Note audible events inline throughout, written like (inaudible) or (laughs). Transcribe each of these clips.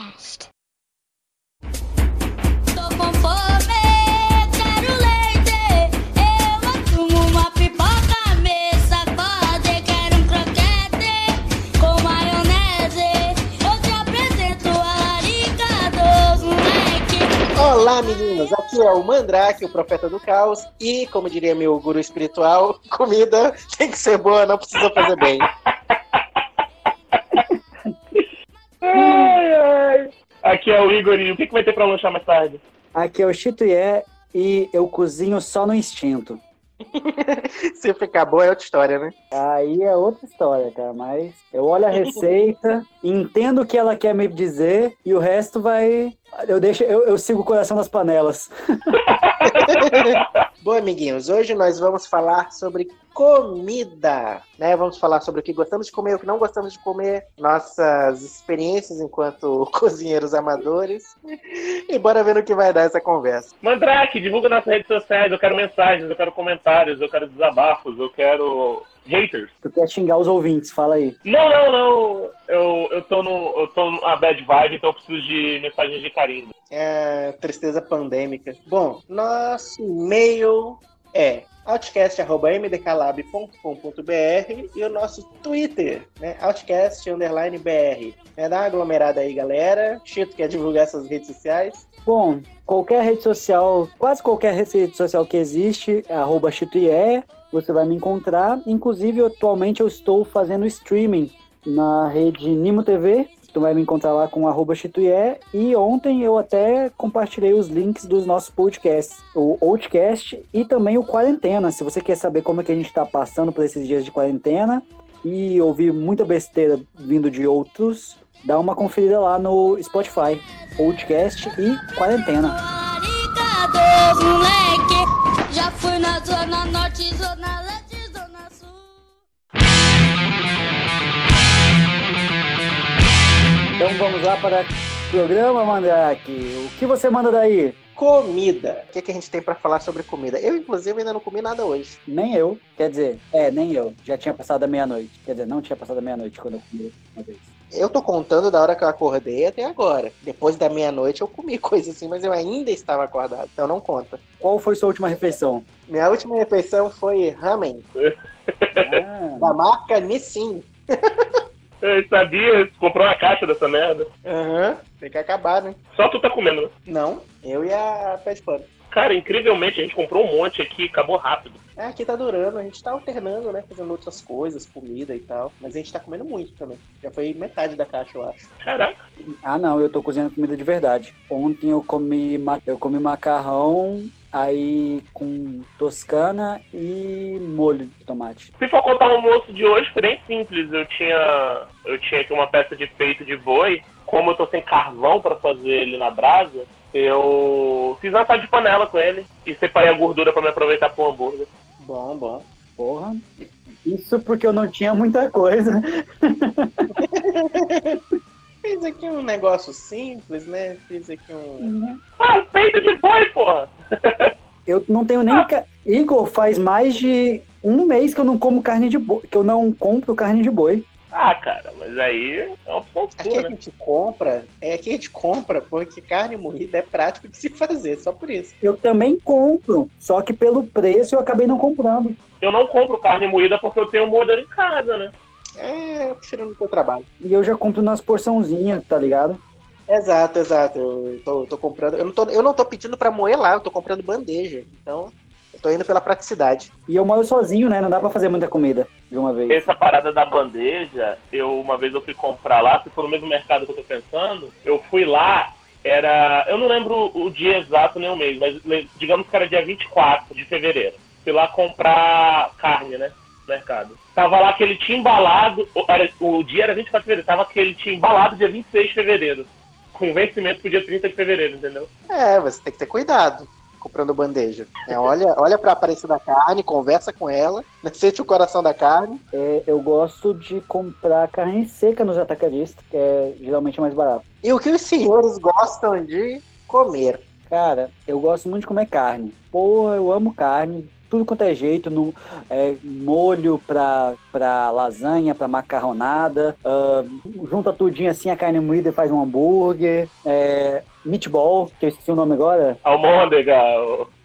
Outcast. Tô com fome, quero leite. Eu assumo uma pipoca, me sacode. Quero um croquete com maionese. Eu te apresento a larica dos moleque. Olá, meninos! Aqui é o Mandrake, o profeta do caos. E, como diria meu guru espiritual, comida (laughs) tem que ser boa, não precisa fazer bem. Aqui é o Igor e o que, que vai ter pra lanchar mais tarde? Aqui é o Chituié e eu cozinho só no instinto. (laughs) Se ficar boa é outra história, né? Aí é outra história, cara, mas eu olho a receita, (laughs) entendo o que ela quer me dizer e o resto vai. Eu deixo, eu, eu sigo o coração das panelas. (laughs) Bom, amiguinhos, hoje nós vamos falar sobre comida, né? Vamos falar sobre o que gostamos de comer, o que não gostamos de comer, nossas experiências enquanto (laughs) cozinheiros amadores. E bora ver no que vai dar essa conversa. Mandrake, divulga nas redes sociais. Eu quero mensagens, eu quero comentários, eu quero desabafos, eu quero haters. Tu quer xingar os ouvintes, fala aí. Não, não, não. Eu, eu tô no. Eu tô na bad vibe, então eu preciso de mensagens de carinho. É, tristeza pandêmica. Bom, nosso e-mail é outcast.mdklab.com.br e o nosso Twitter, né? Outcast underline BR. É, dá uma aglomerada aí, galera. Chito quer divulgar suas redes sociais. Bom, qualquer rede social, quase qualquer rede social que existe, é arroba Chituié, você vai me encontrar. Inclusive, atualmente eu estou fazendo streaming na rede Nimo TV. Tu vai me encontrar lá com arroba Chituié. E ontem eu até compartilhei os links dos nossos podcasts. O Outcast e também o Quarentena. Se você quer saber como é que a gente está passando por esses dias de quarentena e ouvir muita besteira vindo de outros, dá uma conferida lá no Spotify. Outcast e Quarentena. Já fui na zona norte, zona leste, zona sul. Então vamos lá para o programa, Mandrake. O que você manda daí? Comida. O que, que a gente tem pra falar sobre comida? Eu, inclusive, ainda não comi nada hoje. Nem eu. Quer dizer, é, nem eu. Já tinha passado a meia-noite. Quer dizer, não tinha passado a meia-noite quando eu comi uma vez. Eu tô contando da hora que eu acordei até agora. Depois da meia-noite eu comi (laughs) coisa assim, mas eu ainda estava acordado. Então não conta. Qual foi sua última refeição? Minha última refeição foi ramen, Ah, da marca Nissin. (laughs) Eu sabia, comprou uma caixa dessa merda. Aham, tem que acabar, né? Só tu tá comendo, né? Não, eu e a pé de pano. Cara, incrivelmente, a gente comprou um monte aqui, acabou rápido. É, aqui tá durando, a gente tá alternando, né? Fazendo outras coisas, comida e tal. Mas a gente tá comendo muito também. Já foi metade da caixa, eu acho. Caraca. ah, não, eu tô cozinhando comida de verdade. Ontem eu comi, ma- eu comi macarrão, aí com toscana e molho de tomate. Se for contar o almoço de hoje, foi bem simples. Eu tinha, eu tinha aqui uma peça de peito de boi. Como eu tô sem carvão pra fazer ele na brasa, eu fiz uma de panela com ele e separei a gordura pra me aproveitar pro hambúrguer. Bom, bom. Porra. Isso porque eu não tinha muita coisa. (laughs) Fiz aqui um negócio simples, né? Fiz aqui um. Ah, peito de boi, porra! Eu não tenho nem. ca- Igor, faz mais de um mês que eu não como carne de boi. Que eu não compro carne de boi. Ah, cara, mas aí é uma ponto Aqui a sua, né? gente compra, é aqui a gente compra porque carne moída é prático de se fazer, só por isso. Eu também compro, só que pelo preço eu acabei não comprando. Eu não compro carne moída porque eu tenho um modelo em casa, né? É, eu prefiro no teu trabalho. E eu já compro nas porçãozinhas, tá ligado? Exato, exato. Eu tô, tô comprando. Eu não tô, eu não tô pedindo pra moer lá, eu tô comprando bandeja. Então, tô indo pela praticidade. E eu moro sozinho, né? Não dá pra fazer muita comida de uma vez. Essa parada da bandeja, eu uma vez eu fui comprar lá, se for no mesmo mercado que eu tô pensando, eu fui lá, era. Eu não lembro o dia exato nem o mês, mas digamos que era dia 24 de fevereiro. Fui lá comprar carne, né? No mercado. Tava lá que ele tinha embalado. o- Era, o dia era 24 de fevereiro, tava que ele tinha embalado dia 26 de fevereiro. Com vencimento pro dia 30 de fevereiro, entendeu? É, você tem que ter cuidado comprando bandeja. É, olha, olha pra aparência da carne, conversa com ela, (laughs) sente o coração da carne. É, eu gosto de comprar carne seca nos atacadistas, que é geralmente mais barato. E o que os senhores gostam de comer? Cara, eu gosto muito de comer carne. Pô, eu amo carne. Tudo quanto é jeito, no, é, molho pra, pra lasanha, pra macarronada, ah, junta tudinho assim, a carne moída e faz um hambúrguer, é, meatball, que eu esqueci o nome agora, Almôndega,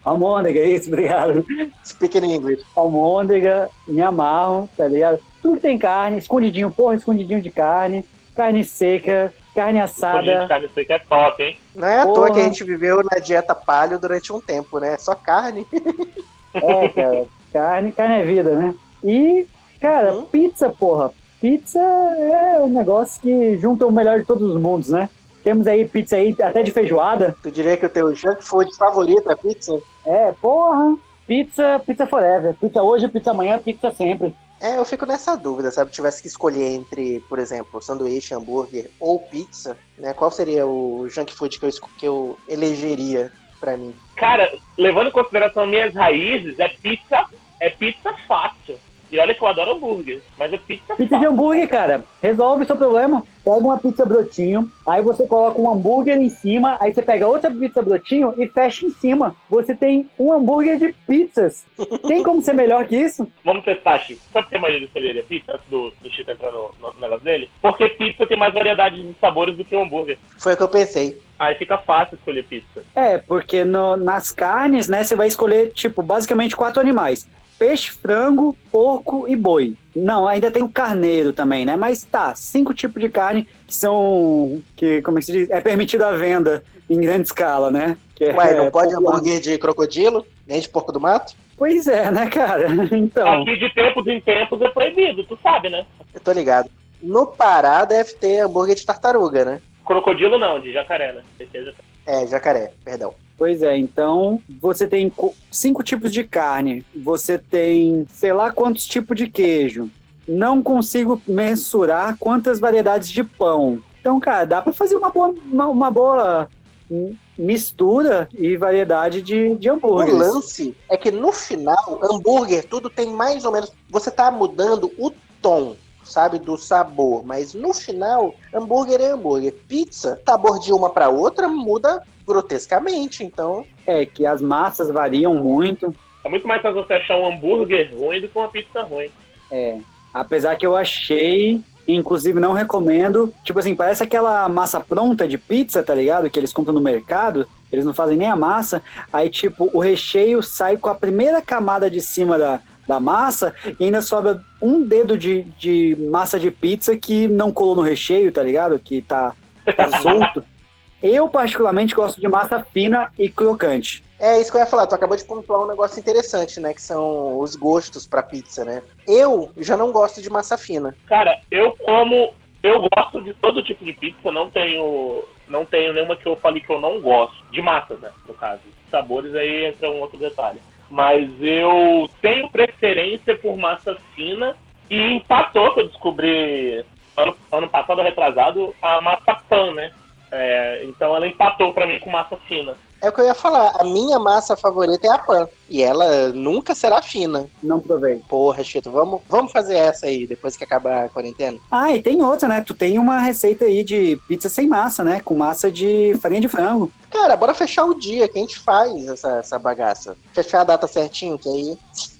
almôndega, isso, obrigado. Speaking English. almôndega, me amarro, tá ligado? Tudo que tem carne, escondidinho, porra, escondidinho de carne, carne seca, carne assada. carne seca é top, hein? Não é à Porra. toa que a gente viveu na dieta paleo durante um tempo, né? Só carne. (laughs) É, cara, carne, carne é vida, né? E, cara, Uhum. pizza, porra. Pizza é um negócio que junta o melhor de todos os mundos, né? Temos aí pizza aí até de feijoada. Tu diria que o teu junk food favorito é pizza? É, porra. Pizza, pizza forever. Pizza hoje, pizza amanhã, pizza sempre. É, eu fico nessa dúvida, sabe? Se tivesse que escolher entre, por exemplo, sanduíche, hambúrguer ou pizza, né? Qual seria o junk food que eu, que eu elegeria pra mim? Cara, levando em consideração minhas raízes, é pizza, é pizza fácil. E olha que eu adoro hambúrguer, mas é pizza Pizza de fácil. hambúrguer, cara. Resolve o seu problema. Pega uma pizza brotinho, aí você coloca um hambúrguer em cima, aí você pega outra pizza brotinho e fecha em cima. Você tem um hambúrguer de pizzas. Tem como ser melhor que isso? Vamos testar, Chico. Sabe por que a maioria escolheria pizza antes do, do Chico entrar no, no negócio dele? Porque pizza tem mais variedade de sabores do que o hambúrguer. Foi o que eu pensei. Aí fica fácil escolher pizza. É, porque no- nas carnes, né, você vai escolher, tipo, basicamente quatro animais. Peixe, frango, porco e boi. Não, ainda tem o carneiro também, né? Mas tá, cinco tipos de carne que são, que, como é que se diz? É permitido a venda em grande escala, né? Que é- Ué, não pode popular. hambúrguer de crocodilo, nem de porco do mato? Pois é, né, cara? (laughs) Então, Aqui de tempos em tempos é proibido, tu sabe, né? Eu tô ligado. No Pará deve ter hambúrguer de tartaruga, né? Crocodilo não, de jacaré, né? Certeza. É, jacaré, perdão. pois é, então você tem co- cinco tipos de carne, você tem sei lá quantos tipos de queijo. Não consigo mensurar quantas variedades de pão. Então, cara, dá pra fazer uma boa, uma, uma boa mistura e variedade de, de O hambúrgueres. lance é que no final, hambúrguer, tudo tem mais ou menos. Você tá mudando o tom, sabe, do sabor. Mas no final, hambúrguer é hambúrguer. Pizza, sabor de uma pra outra muda grotescamente. Então, É que as massas variam muito. É muito mais fácil você achar um hambúrguer ruim do que uma pizza ruim. É, apesar que eu achei, inclusive não recomendo, tipo assim, parece aquela massa pronta de pizza, tá ligado? Que eles compram no mercado, eles não fazem nem a massa, aí tipo, o recheio sai com a primeira camada de cima da, da massa e ainda sobra um dedo de, de massa de pizza que não colou no recheio, tá ligado? Que tá, tá (laughs) solto. Eu particularmente gosto de massa fina e crocante. é isso que eu ia falar. Tu acabou de pontuar um negócio interessante, né? Que são os gostos pra pizza, né? Eu já não gosto de massa fina. Cara, eu como. Eu gosto de todo tipo de pizza, não tenho. Não tenho nenhuma que eu falei que eu não gosto. De massas, né? No caso. Sabores aí entra um outro detalhe. Mas eu tenho preferência por massa fina e empatou que eu descobri ano, ano passado, retrasado, a massa pan, né? É, então ela empatou pra mim com massa fina. É o que eu ia falar. A minha massa favorita é a pan. E ela nunca será fina. Não provei. Porra, Chito, vamos, vamos fazer essa aí depois que acabar a quarentena? Ah, e tem outra, né? Tu tem uma receita aí de pizza sem massa, né? Com massa de farinha de frango. Cara, bora fechar o dia que a gente faz essa, essa bagaça. Fechar a data certinho, que aí,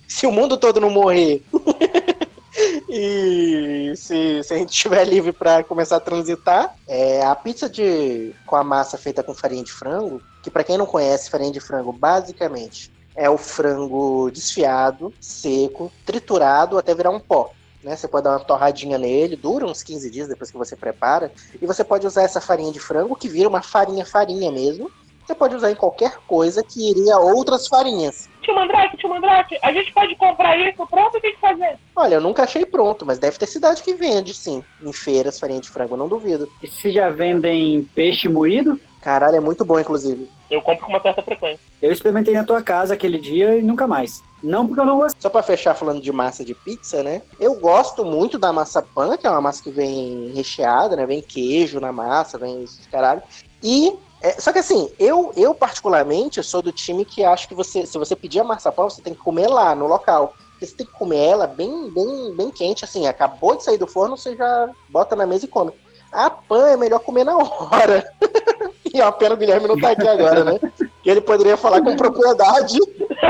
se o mundo todo não morrer (laughs) e se, se a gente estiver livre pra começar a transitar, é, a pizza de, com a massa feita com farinha de frango, que pra quem não conhece, farinha de frango, basicamente é o frango desfiado, seco, triturado até virar um pó. Né? Você pode dar uma torradinha nele, dura uns 15 dias depois que você prepara. E você pode usar essa farinha de frango, que vira uma farinha farinha mesmo. Você pode usar em qualquer coisa que iria outras farinhas. Tio Mandrake, tio Mandrake, a gente pode comprar isso pronto? O que que fazer? Olha, eu nunca achei pronto, mas deve ter cidade que vende, sim. Em feiras, farinha de frango, não duvido. E se já vendem peixe moído, Caralho, é muito bom, inclusive. Eu compro com uma certa frequência. eu experimentei na tua casa aquele dia e nunca mais. Não porque eu não gostei. Só pra fechar falando de massa de pizza, né? Eu gosto muito da massa pan, que é uma massa que vem recheada, né? Vem queijo na massa, vem isso, caralho. E é, só que assim, eu, eu particularmente sou do time que acho que você, se você pedir a massa pan, você tem que comer lá no local. Porque você tem que comer ela bem, bem, bem quente, assim, acabou de sair do forno, você já bota na mesa e come. A pan é melhor comer na hora. (laughs) e é uma pena o Guilherme não tá aqui agora, né? Que ele poderia falar com propriedade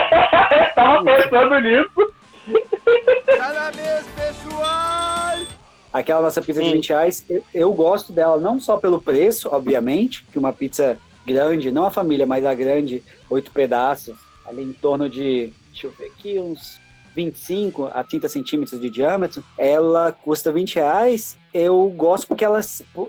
(laughs) tava pensando nisso. Aquela nossa pizza de Sim. 20 reais, eu, eu gosto dela não só pelo preço, obviamente, que uma pizza grande, não a família, mas a grande, oito pedaços, ali em torno de, deixa eu ver aqui, uns 25 a 30 centímetros de diâmetro, ela custa 20 reais. Eu gosto porque ela,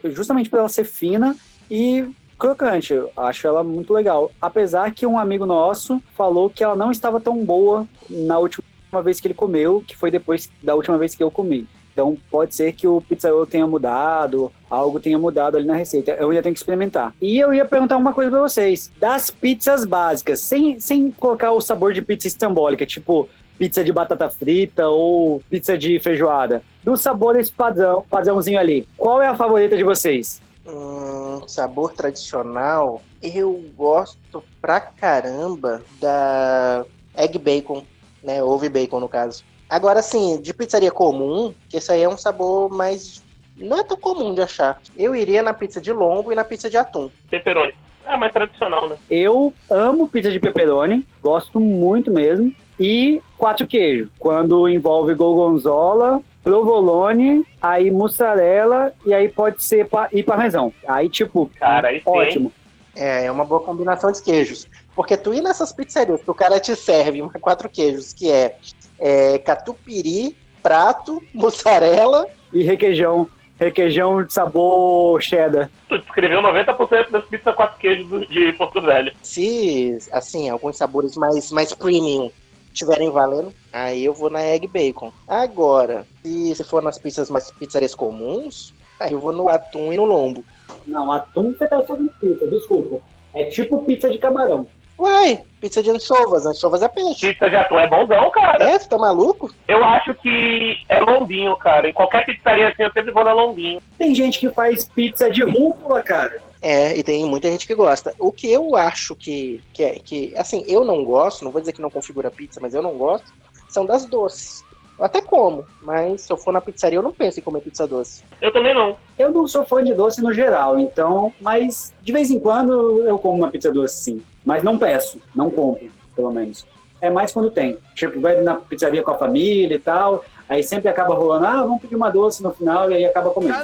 justamente por ela ser fina e crocante, eu acho ela muito legal. Apesar que um amigo nosso falou que ela não estava tão boa na última vez que ele comeu, que foi depois da última vez que eu comi. Então pode ser que o pizzaiolo tenha mudado, algo tenha mudado ali na receita. Eu ainda tenho que experimentar. E eu ia perguntar uma coisa pra vocês. Das pizzas básicas, sem, sem colocar o sabor de pizza estambólica, tipo pizza de batata frita ou pizza de feijoada. Dos sabores padrão, padrãozinho ali. Qual é a favorita de vocês? Hum, sabor tradicional, eu gosto pra caramba da egg bacon, né? Ovo bacon no caso. Agora, assim, de pizzaria comum, que esse aí é um sabor mais. Não é tão comum de achar. Eu iria na pizza de lombo e na pizza de atum. Pepperoni. É mais tradicional, né? Eu amo pizza de pepperoni, gosto muito mesmo. E quatro queijos, quando envolve gorgonzola, provolone, aí mussarela e aí pode ser pa e parmesão. Aí, tipo, Cara, aí ótimo. É, é uma boa combinação de queijos. Porque tu ir nessas pizzarias que o cara te serve (laughs) quatro queijos, que é, é catupiry, prato, (laughs) mussarela. E requeijão, requeijão de sabor cheddar. Tu descreveu 90% das pizzas quatro queijos de Porto Velho. Se, assim, alguns sabores mais, mais premium estiverem valendo, aí eu vou na egg bacon. Agora, se, se for nas pizzas mais pizzarias comuns, aí eu vou no atum e no lombo. Não, atum você tá fazendo pizza, desculpa. É tipo pizza de camarão. Uai, pizza de anchovas, anchovas é peixe. Pizza de atum é bonzão, cara. É, tu tá maluco? Eu acho que é lombinho, cara. Em qualquer pizzaria assim, eu sempre vou na lombinho. Tem gente que faz pizza de rúcula, cara. É, e tem muita gente que gosta. O que eu acho que, que é, que, assim, eu não gosto, não vou dizer que não configura pizza, mas eu não gosto, são das doces. Eu até como, mas se eu for na pizzaria, eu não penso em comer pizza doce. Eu também não. Eu não sou fã de doce no geral, então, mas de vez em quando eu como uma pizza doce sim. Mas não peço, não compro, pelo menos. É mais quando tem. Tipo, vai na pizzaria com a família e tal, aí sempre acaba rolando, ah, vamos pedir uma doce no final e aí acaba comendo.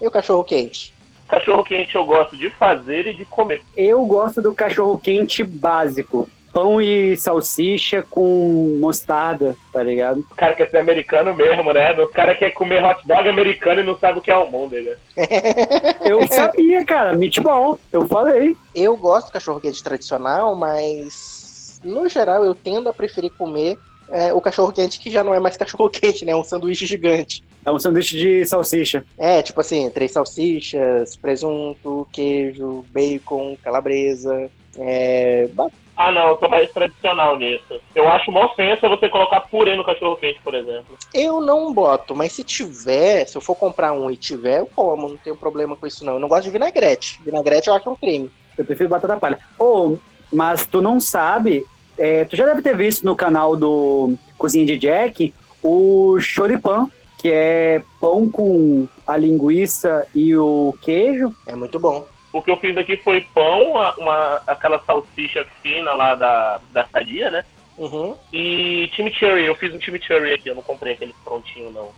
E o cachorro quente? Cachorro quente eu gosto de fazer e de comer. Eu gosto do cachorro quente básico. Pão e salsicha com mostarda, tá ligado? O cara quer ser americano mesmo, né? O cara quer comer hot dog americano e não sabe o que é almôndega. (laughs) Eu sabia, cara, meatball, eu falei. Eu gosto do cachorro quente tradicional, mas no geral eu tendo a preferir comer é, o cachorro quente que já não é mais cachorro (laughs) quente, né? É um sanduíche gigante. É um sanduíche de salsicha. É, tipo assim, três salsichas, presunto, queijo, bacon, calabresa. É, Ah, não, eu tô mais tradicional nisso. Eu acho uma ofensa você colocar purê no cachorro quente, por exemplo. eu não boto, mas se tiver, se eu for comprar um e tiver, eu como, não tenho problema com isso não. Eu não gosto de vinagrete. Vinagrete eu acho um crime. Eu prefiro batata palha. Ô, mas tu não sabe, é, tu já deve ter visto no canal do Cozinha de Jack o choripan, que é pão com a linguiça e o queijo. É muito bom. O que eu fiz aqui foi pão, uma, uma- aquela salsicha fina lá da, da sadia, né? Uhum. E chimichurri, eu fiz um chimichurri aqui, eu não comprei aquele prontinho não,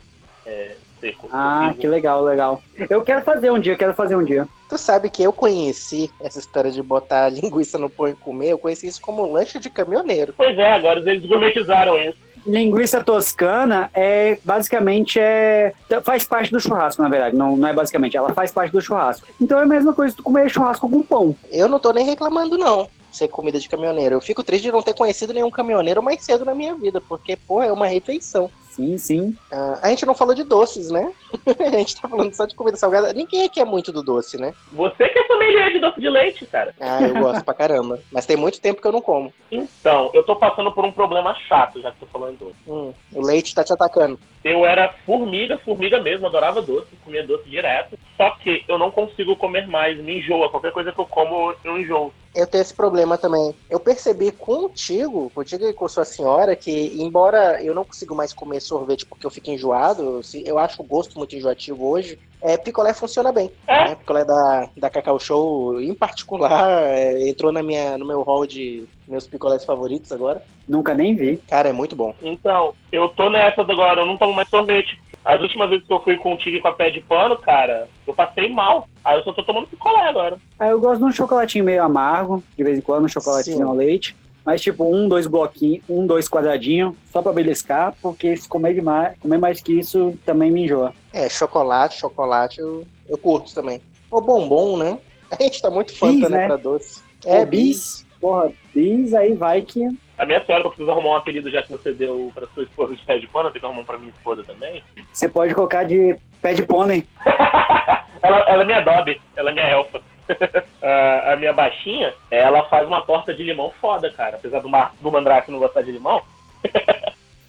é, seco. Ah, que legal, legal. Eu quero fazer um dia, quero fazer um dia. Tu sabe que eu conheci essa história de botar (laughs) linguiça no pão e comer, eu conheci isso como lanche de caminhoneiro. Pois é, agora eles gourmetizaram isso. Linguiça toscana é basicamente é faz parte do churrasco, na verdade. Não, não é basicamente, ela faz parte do churrasco. Então é a mesma coisa tu comer churrasco com pão. Eu não tô nem reclamando, não, ser comida de caminhoneiro. Eu fico triste de não ter conhecido nenhum caminhoneiro mais cedo na minha vida, porque, pô, é uma refeição. Sim, sim. Ah, a gente não falou de doces, né? (laughs) a gente tá falando só de comida salgada. Ninguém aqui é muito do doce, né? Você que é sommelier de doce de leite, cara. Ah, eu gosto pra caramba. Mas tem muito tempo que eu não como. Então, eu tô passando por um problema chato, já que tô falando em doce. Hum, o leite tá te atacando. Eu era formiga, formiga mesmo, adorava doce, comia doce direto. Só que eu não consigo comer mais, me enjoa. Qualquer coisa que eu como, eu enjoo. Eu tenho esse problema também. Eu percebi contigo, contigo e com sua senhora, que embora eu não consiga mais comer sorvete porque eu fico enjoado, eu acho o gosto muito enjoativo hoje, é, picolé funciona bem. É. Né? Picolé da, da Cacau Show, em particular, é, entrou na minha, no meu hall de meus picolés favoritos agora. Nunca nem vi. Cara, é muito bom. Então, eu tô nessa agora, eu não tomo mais sorvete. As últimas vezes que eu fui contigo com a pé de pano, cara, eu passei mal. Aí eu só tô tomando picolé agora. Ah, eu gosto de um chocolatinho meio amargo, de vez em quando, um chocolatinho Sim. ao leite. Mas tipo, um, dois bloquinhos, um, dois quadradinhos, só pra beliscar, porque se comer demais, comer mais que isso também me enjoa. É, chocolate, chocolate, eu, eu curto também. O bombom, né? A gente tá muito fã, Bis, né, né? pra doce. É, Pô, bis, porra, bis, aí vai que. A minha senhora, que eu preciso arrumar um apelido já que você deu pra sua esposa de pé de pano, eu tenho que arrumar um pra minha esposa também. Você pode colocar de pé de pônei. (laughs) ela, ela é minha Dobby, ela é minha elfa. (laughs) a, a minha baixinha, ela faz uma torta de limão foda, cara. Apesar do, Mar, do Mandrake não gostar de limão. (laughs)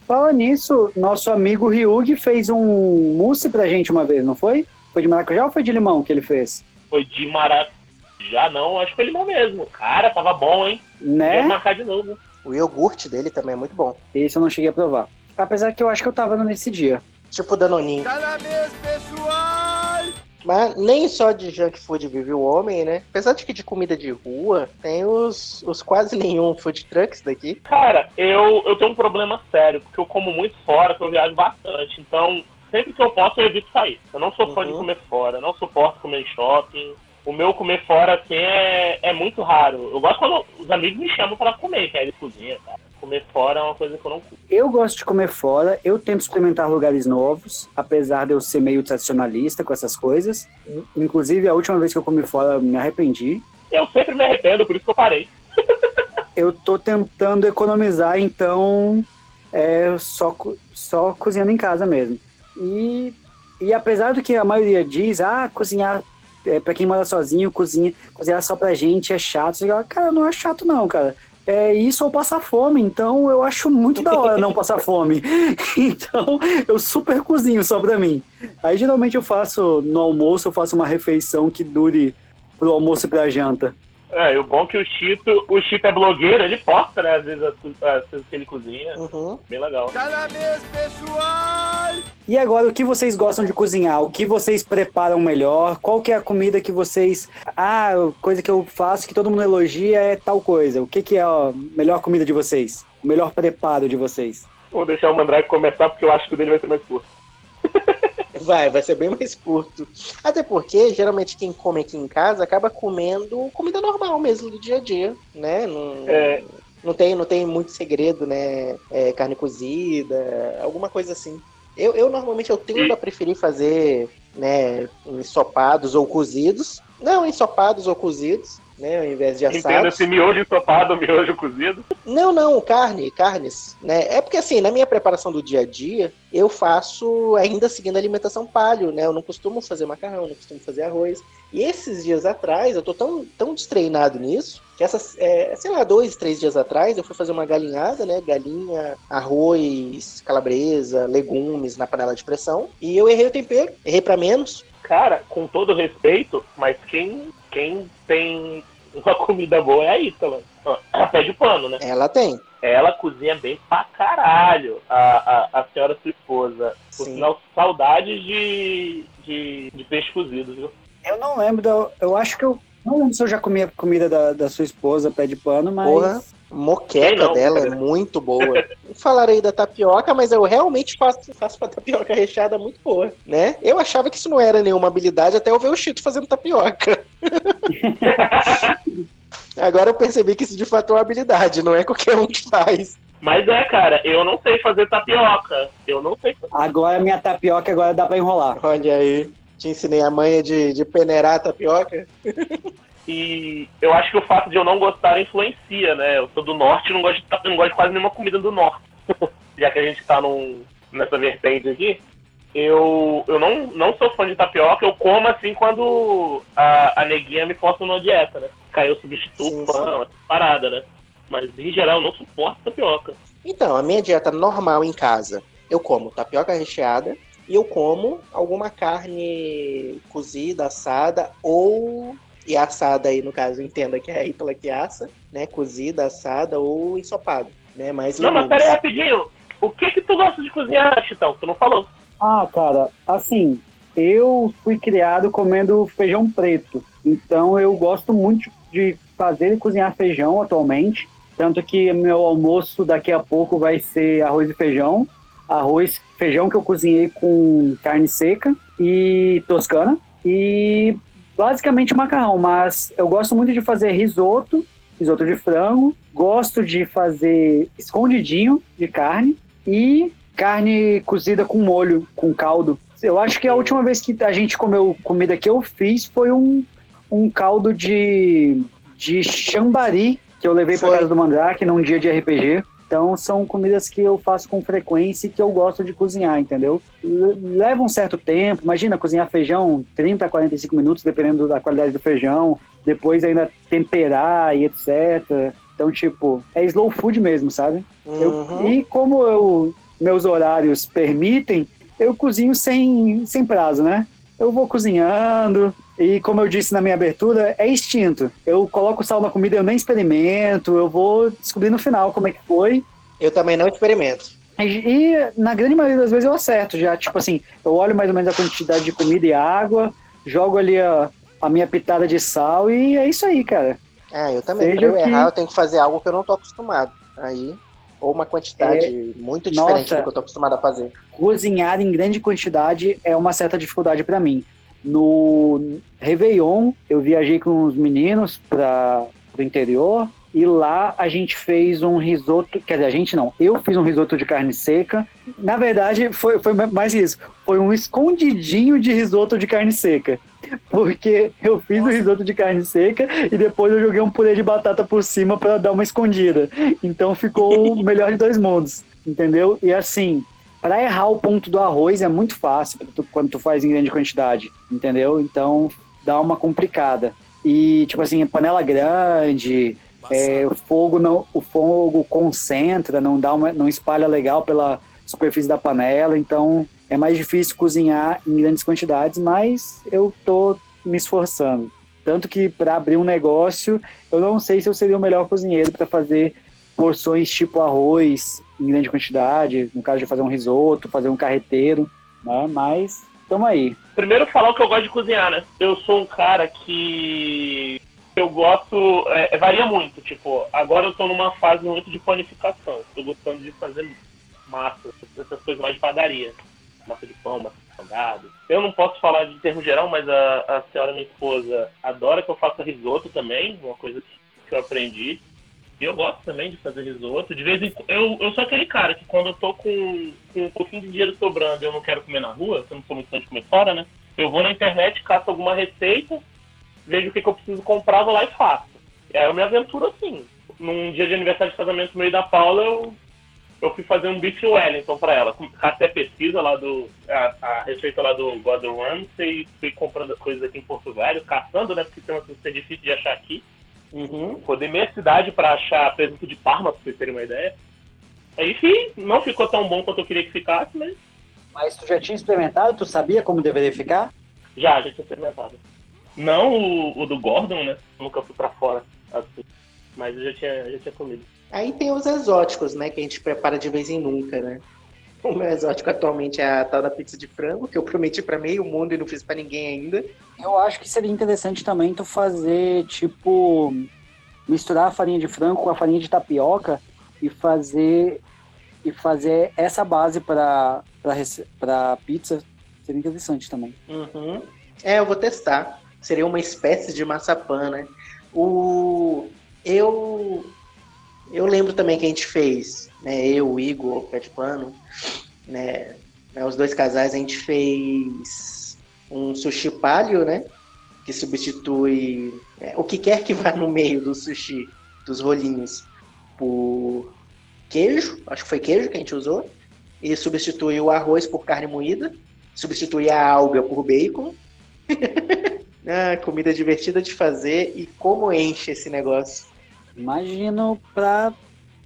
Fala nisso, nosso amigo Ryug fez um mousse pra gente uma vez, não foi? Foi de maracujá ou foi de limão que ele fez? Foi de maracujá, não, acho que foi limão mesmo. Cara, tava bom, hein? Vou Né? marcar de novo. O iogurte dele também é muito bom. Esse eu não cheguei a provar. Apesar que eu acho que eu tava nesse dia. Tipo Danoninho. Tá na mesa, pessoal! Mas nem só de junk food vive o homem, né? Apesar de que de comida de rua, tem os, os quase (laughs) nenhum food trucks daqui. Cara, eu, eu tenho um problema sério, porque eu como muito fora, que eu viajo bastante. Então, sempre que eu posso, eu evito sair. Eu não sou fã de Uhum. comer fora, não suporto comer em shopping. O meu comer fora, assim, é, é muito raro. Eu gosto quando os amigos me chamam pra comer, que aí eles cozinham, cara. Comer fora é uma coisa que eu não curto. Eu gosto de comer fora, eu tento experimentar lugares novos, apesar de eu ser meio tradicionalista com essas coisas. Inclusive, a última vez que eu comi fora, eu me arrependi. Eu sempre me arrependo, por isso que eu parei. (laughs) Eu tô tentando economizar, então, é só, só cozinhando em casa mesmo. E, e apesar do que a maioria diz, ah, cozinhar, é, pra quem mora sozinho, cozinha, cozinhar só pra gente é chato. Cara, não é chato não, cara. É isso ou passar fome, então eu acho muito da hora não passar fome. (laughs) Então eu super cozinho só pra mim. Aí geralmente eu faço no almoço, eu faço uma refeição que dure pro almoço e pra janta. É, e o bom é que o Chito, o Chito é blogueiro, ele posta, né, às vezes as, as coisas que ele cozinha. Uhum. Bem legal. Tá na mesa, pessoal! E agora, o que vocês gostam de cozinhar? O que vocês preparam melhor? Qual que é a comida que vocês... Ah, coisa que eu faço que todo mundo elogia é tal coisa. O que que é a melhor comida de vocês? O melhor preparo de vocês? Vou deixar o Mandrake começar, porque eu acho que o dele vai ser mais curto. (laughs) Vai, vai ser bem mais curto. Até porque, geralmente, quem come aqui em casa acaba comendo comida normal mesmo do dia a dia, né? Não, É. não, tem, não tem muito segredo, né? É, carne cozida, alguma coisa assim. Eu, eu normalmente eu tendo a preferir fazer né, ensopados ou cozidos. Não, ensopados ou cozidos, né? Ao invés de assados. Entenda esse miojo ensopado, miojo cozido. Não, não, carne, carnes, né? É porque assim, na minha preparação do dia a dia, eu faço ainda seguindo a alimentação paleo, né? Eu não costumo fazer macarrão, não costumo fazer arroz. E esses dias atrás, eu tô tão, tão destreinado nisso, que essas, é, sei lá, dois, três dias atrás, eu fui fazer uma galinhada, né? Galinha, arroz, calabresa, legumes na panela de pressão. E eu errei o tempero, errei pra menos. Cara, com todo respeito, mas quem, quem tem (laughs) uma comida boa é a Ítala. Ó, A pé de pano, né? Ela tem. Ela cozinha bem pra caralho, a, a, a senhora sua esposa. Por Sim. sinal, saudades de, de, de peixe cozido, viu? Eu não lembro, da, eu acho que eu... Não lembro se eu já comi a comida da, da sua esposa, pé de pano, mas... Porra. Moqueca não, dela é cara. muito boa. (laughs) Falarei da tapioca, mas eu realmente faço, faço uma tapioca recheada muito boa, né? Eu achava que isso não era nenhuma habilidade até eu ver o Chito fazendo tapioca. (laughs) Agora eu percebi que isso de fato é uma habilidade, não é qualquer um que faz. Mas é, cara, eu não sei fazer tapioca. Eu não sei fazer. Agora minha tapioca agora dá pra enrolar. Olha aí, te ensinei a manha de, de peneirar a tapioca. E eu acho que o fato de eu não gostar influencia, né? Eu sou do norte e não gosto não gosto de quase nenhuma comida do norte. (laughs) Já que a gente tá num, nessa vertente aqui. Eu, eu não, não sou fã de tapioca, eu como assim quando a, a neguinha me força numa dieta, né? Caiu eu substituo Sim, o pão, essa parada, né? Mas em geral eu não suporto tapioca. Então, a minha dieta normal em casa, eu como tapioca recheada e eu como alguma carne cozida, assada ou e assada aí no caso, entenda que é a Ítala que assa, né? Cozida, assada ou ensopado, né? Mais Não, mas legumes. pera aí rapidinho. O que que tu gosta de cozinhar, Chitão? Tu não falou. Ah, cara, assim, eu fui criado comendo feijão preto. Então eu gosto muito de fazer e cozinhar feijão atualmente. Tanto que meu almoço daqui a pouco vai ser arroz e feijão. Arroz, feijão que eu cozinhei com carne seca e toscana. E basicamente macarrão, mas eu gosto muito de fazer risoto, risoto de frango. Gosto de fazer escondidinho de carne e carne cozida com molho, com caldo. Eu acho que a última vez que a gente comeu comida que eu fiz foi um, um caldo de, de chambari que eu levei para casa do Mandrake num dia de RPG. Então são comidas que eu faço com frequência e que eu gosto de cozinhar, entendeu? Le- Leva um certo tempo, imagina cozinhar feijão 30 a 45 minutos, dependendo da qualidade do feijão, depois ainda temperar e etc. Então, tipo, é slow food mesmo, sabe? Eu- Uhum. e como eu, meus horários permitem, eu cozinho sem, sem prazo, né? Eu vou cozinhando e, como eu disse na minha abertura, é instinto. Eu coloco sal na comida, eu nem experimento, eu vou descobrir no final como é que foi. Eu também não experimento. E, e, na grande maioria das vezes eu acerto já. Tipo assim, eu olho mais ou menos a quantidade de comida e água, jogo ali a, a minha pitada de sal e é isso aí, cara. Ah, eu também. Seja Pra eu que- errar, eu tenho que fazer algo que eu não tô acostumado. Aí, ou uma quantidade muito diferente Nossa. do que eu tô acostumado a fazer. cozinhar em grande quantidade é uma certa dificuldade para mim. No Réveillon, eu viajei com os meninos para o interior e lá a gente fez um risoto. Quer dizer, a gente não, eu fiz um risoto de carne seca. Na verdade, foi, foi mais isso. Foi um escondidinho de risoto de carne seca. Porque eu fiz o risoto de carne seca e depois eu joguei um purê de batata por cima para dar uma escondida. Então ficou o melhor de dois mundos, entendeu? E assim, para errar o ponto do arroz é muito fácil quando tu, quando tu faz em grande quantidade, entendeu? Então dá uma complicada. E tipo assim, panela grande, é, o fogo não, o fogo concentra, não dá uma, não espalha legal pela superfície da panela, então é mais difícil cozinhar em grandes quantidades, mas eu tô me esforçando. Tanto que para abrir um negócio, eu não sei se eu seria o melhor cozinheiro para fazer porções tipo arroz em grande quantidade, no caso de fazer um risoto, fazer um carreteiro, né? Mas tamo aí. Primeiro falar o que eu gosto de cozinhar, né? Eu sou um cara que eu gosto. é, varia muito, tipo, agora eu tô numa fase muito de panificação. Tô gostando de fazer massa, essas coisas mais de padaria. Massa de pão, massa de salgado. Eu não posso falar de termo geral, mas a, a senhora, minha esposa, adora que eu faça risoto também, uma coisa que eu aprendi. Eu gosto também de fazer risoto. De vez em. Eu, eu sou aquele cara que quando eu tô com, com um pouquinho de dinheiro sobrando e eu não quero comer na rua, eu não sou muito fã de comer fora, né? Eu vou na internet, caço alguma receita, vejo o que, que eu preciso comprar, vou lá e faço. E aí eu me aventuro assim. Num dia de aniversário de casamento meio da Paula, eu, eu fui fazer um beef Wellington pra ela. Até pesquisa lá do. A, a receita lá do Gordon Ramsay, fui comprando as coisas aqui em Porto Velho, caçando, né? Porque tem uma coisa é difícil de achar aqui. Uhum. Rodei meia cidade pra achar presunto de Parma, pra vocês terem uma ideia. Aí fiz, não ficou tão bom quanto eu queria que ficasse, mas Mas tu já tinha experimentado? Tu sabia como deveria ficar? já, já tinha experimentado. Não o, o do Gordon, né? Nunca fui pra fora, assim. Mas eu já tinha, já tinha comido. Aí tem os exóticos, né? Que a gente prepara de vez em nunca, né? (laughs) O meu exótico atualmente é a tal da pizza de frango, que eu prometi pra meio mundo e não fiz pra ninguém ainda. Eu acho que seria interessante também tu fazer, tipo, misturar a farinha de frango com a farinha de tapioca e fazer e fazer essa base para para pizza. Seria interessante também. Uhum. É, eu vou testar. Seria uma espécie de maçapã, né? O... Eu... Eu lembro também que a gente fez, né? Eu, Igor, o Pé de Pano, né? né, Os dois casais, a gente fez um sushi palio, né? Que substitui é, o que quer que vá no meio do sushi, dos rolinhos, por queijo. Acho que foi queijo que a gente usou. E substitui o arroz por carne moída substituir a alga por bacon. ah, (laughs) comida divertida de fazer e como enche esse negócio. Imagino para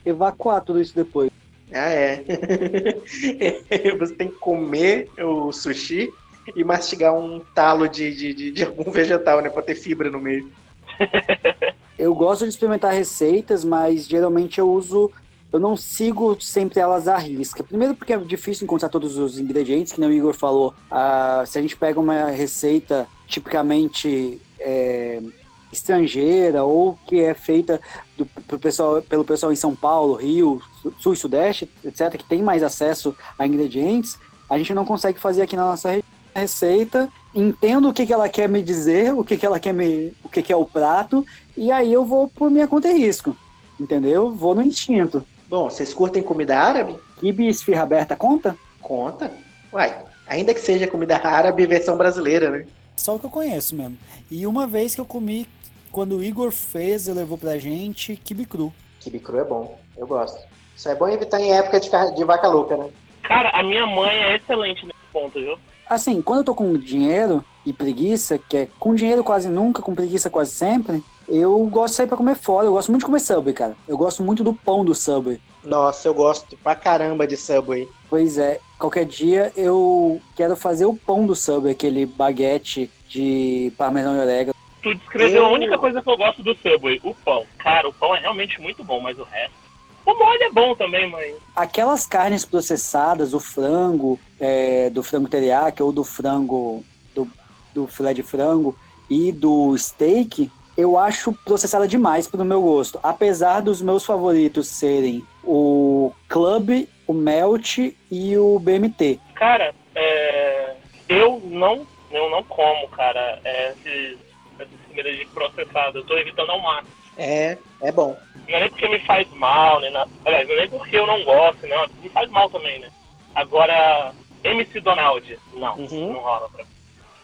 evacuar tudo isso depois. Ah, é. (laughs) Você tem que comer o sushi e mastigar um talo de, de, de, de algum (laughs) vegetal, né? Pra ter fibra no meio. (laughs) Eu gosto de experimentar receitas, mas geralmente eu uso eu não sigo sempre elas à risca. Primeiro porque é difícil encontrar todos os ingredientes, que nem o Igor falou. Ah, se a gente pega uma receita tipicamente é, estrangeira ou que é feita do, pro pessoal, pelo pessoal em São Paulo, Rio, Sul e Sudeste, etc., que tem mais acesso a ingredientes, a gente não consegue fazer aqui na nossa re- receita. Entendo o que, que ela quer me dizer, o que, que ela quer me. o que, que é o prato, e aí eu vou por minha conta e risco. Entendeu? Vou no instinto. Bom, vocês curtem comida árabe? Kibe esfirra aberta conta? Conta. Uai, ainda que seja comida árabe versão brasileira, né? Só o que eu conheço mesmo. E uma vez que eu comi, quando o Igor fez, ele levou pra gente kibe cru. Quibe cru é bom, eu gosto. Isso é bom evitar em época de, de vaca louca, né? Cara, a minha mãe é excelente nesse ponto, viu? Assim, quando eu tô com dinheiro e preguiça, que é com dinheiro quase nunca, com preguiça quase sempre, eu gosto de sair pra comer fora. Eu gosto muito de comer Subway, cara. Eu gosto muito do pão do Subway. Nossa, eu gosto pra caramba de Subway. Pois é, qualquer dia eu quero fazer o pão do Subway, aquele baguete de parmesão e orégano. Tu descreveu Eu- a única coisa que eu gosto do Subway, o pão. Cara, o pão é realmente muito bom, mas o resto... O molho é bom também, mas... Aquelas carnes processadas, o frango, é, do frango teriyaki ou do frango, do, do filé de frango e do steak, eu acho processada demais pro meu gosto. Apesar dos meus favoritos serem o Club, o Melt e o BMT. Cara, é, eu não eu não como, cara, é, esses, essas comidas de processado. Eu tô evitando ao máximo. É, é bom. Não é nem porque me faz mal, nem nada. Aliás, não é nem porque eu não gosto, não. Me faz mal também, né? Agora, MC Donald, não, Uhum. não rola pra mim.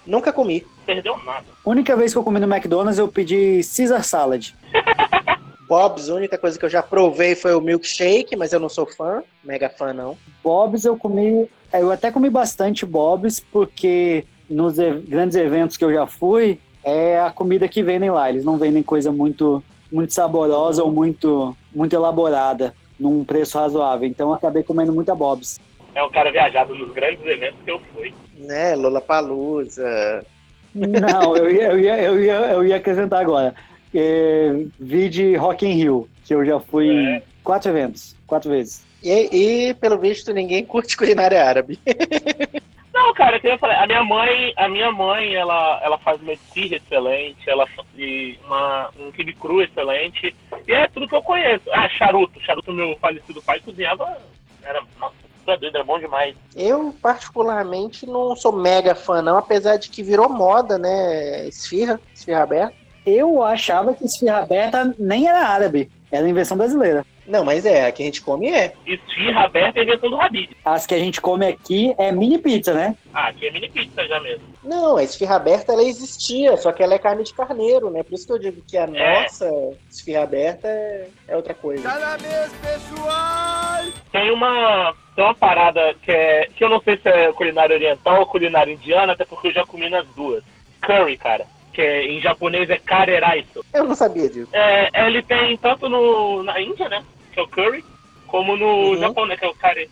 Nunca comi. Perdeu nada. única vez que eu comi no McDonald's, eu pedi Caesar Salad. (laughs) Bob's, a única coisa que eu já provei foi o milkshake, mas eu não sou fã, mega fã não. Bob's eu comi, eu até comi bastante Bob's, porque nos grandes eventos que eu já fui, é a comida que vendem lá. Eles não vendem coisa muito, muito saborosa ou muito, muito elaborada num preço razoável. Então eu acabei comendo muita Bob's. É um cara viajado nos grandes eventos que eu fui. Né, Lollapalooza. Não, eu ia, eu ia, eu ia, eu ia acrescentar agora. É, vi de Rock in Rio, que eu já fui em É. quatro eventos, quatro vezes. E, e, pelo visto, ninguém curte culinária árabe. (laughs) Não, cara, eu falei, a minha mãe, a minha mãe, ela, ela faz uma esfirra excelente, ela e uma, um quibe cru excelente, e é tudo que eu conheço. Ah, charuto, charuto meu falecido pai cozinhava, era, nossa, doido, era bom demais. Eu, particularmente, não sou mega fã, não, apesar de que virou moda, né? Esfirra, esfirra aberta. Eu achava que esfirra aberta nem era árabe, era invenção brasileira. Não, mas é, a que a gente come é. Esfirra aberta é a invenção do Habib. As que a gente come aqui é mini pizza, né? Ah, aqui é mini pizza já mesmo. Não, a esfirra aberta ela existia, só que ela é carne de carneiro, né? Por isso que eu digo que a É. nossa esfirra aberta é, é outra coisa. Tá na mesa, pessoal! Tem uma, tem uma parada que é, que eu não sei se é culinária oriental ou culinária indiana, até porque eu já comi nas duas. Curry, cara. Que é, em japonês é kareraiso. Eu não sabia disso. É, ele tem tanto no, na Índia, né? Que é o curry, como no Uhum. Japão, né? Que é o kare.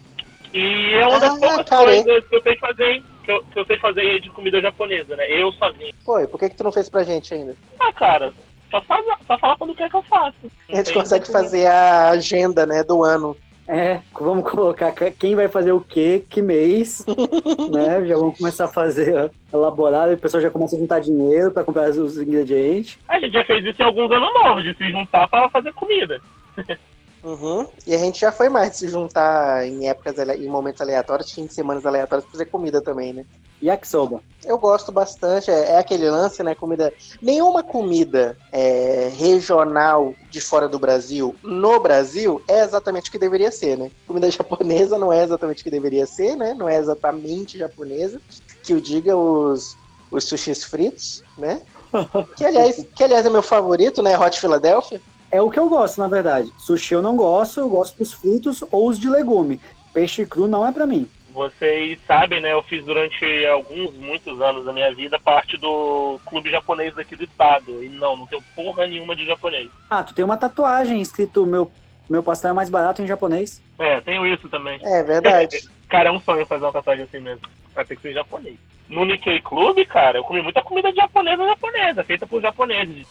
E é uma das Ah, poucas kare. coisas que eu sei fazer, que eu, que eu sei fazer de comida japonesa, né? Eu sozinho. Foi, por que, que tu não fez pra gente ainda? Ah, cara, só, faz, só fala quando quer que eu faça. A gente consegue fazer a agenda, né, do ano. É, vamos colocar que- quem vai fazer o quê, que mês, (laughs) né? Já vamos começar a fazer elaborar, e o pessoal já começa a juntar dinheiro para comprar os ingredientes. A gente já fez isso em alguns anos novos, de se juntar para fazer comida. (laughs) Uhum. E a gente já foi mais de se juntar em épocas, em momentos aleatórios, fim de semanas aleatórios, pra fazer comida também, né? Yakisoba. Eu gosto bastante, é, é aquele lance, né? Comida. Nenhuma comida é, regional de fora do Brasil, no Brasil, é exatamente o que deveria ser, né? Comida (laughs) japonesa não é exatamente o que deveria ser, né? Não é exatamente japonesa. Que o diga os, os sushis fritos, né? (laughs) Que aliás, que aliás é meu favorito, né? Hot Philadelphia. É o que eu gosto, na verdade. Sushi eu não gosto, eu gosto dos fritos ou os de legume. Peixe cru não é pra mim. Vocês sabem, né? Eu fiz durante alguns, muitos anos da minha vida parte do clube japonês aqui do estado. E não, não tenho porra nenhuma de japonês. Ah, tu tem uma tatuagem escrito meu, meu pastel é mais barato em japonês. É, tenho isso também. É verdade. (laughs) Cara, é um sonho fazer uma tatuagem assim mesmo. Vai ter que ser em japonês. No Nikkei Club, cara, eu comi muita comida japonesa japonesa, feita por japoneses.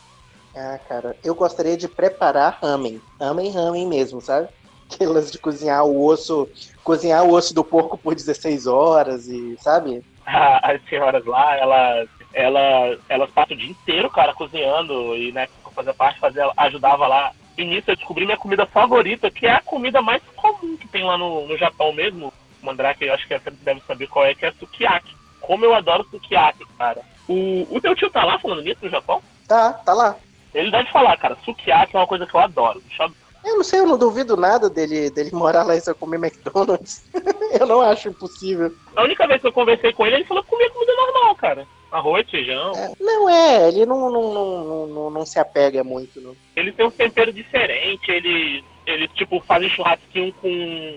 Ah, cara, eu gostaria de preparar ramen. Ramen, ramen mesmo, sabe? (laughs) Aquelas de cozinhar o osso, cozinhar o osso do porco por 16 horas e, sabe? A- (laughs) As senhoras lá, elas, elas, elas passam o dia inteiro, cara, cozinhando. E, né, eu fazia parte, fazia, ajudava lá. E nisso eu descobri minha comida favorita, que é a comida mais comum que tem lá no, no Japão mesmo. Mandrake, eu acho que você deve saber qual é, que é sukiyaki. Como eu adoro sukiyaki, cara. O, o teu tio tá lá falando nisso no Japão? Tá, tá lá. Ele deve falar, cara, sukiyaki é uma coisa que eu adoro. Eu- não sei, eu não duvido nada dele, dele morar lá e só comer McDonald's. (laughs) eu não acho impossível. A única vez que eu conversei com ele, ele falou que comia comida normal, cara. Arroz, feijão. É, não é, ele não, não, não, não, não, não se apega muito. Não. Ele tem um tempero diferente, ele, ele tipo, fazem churrasquinho com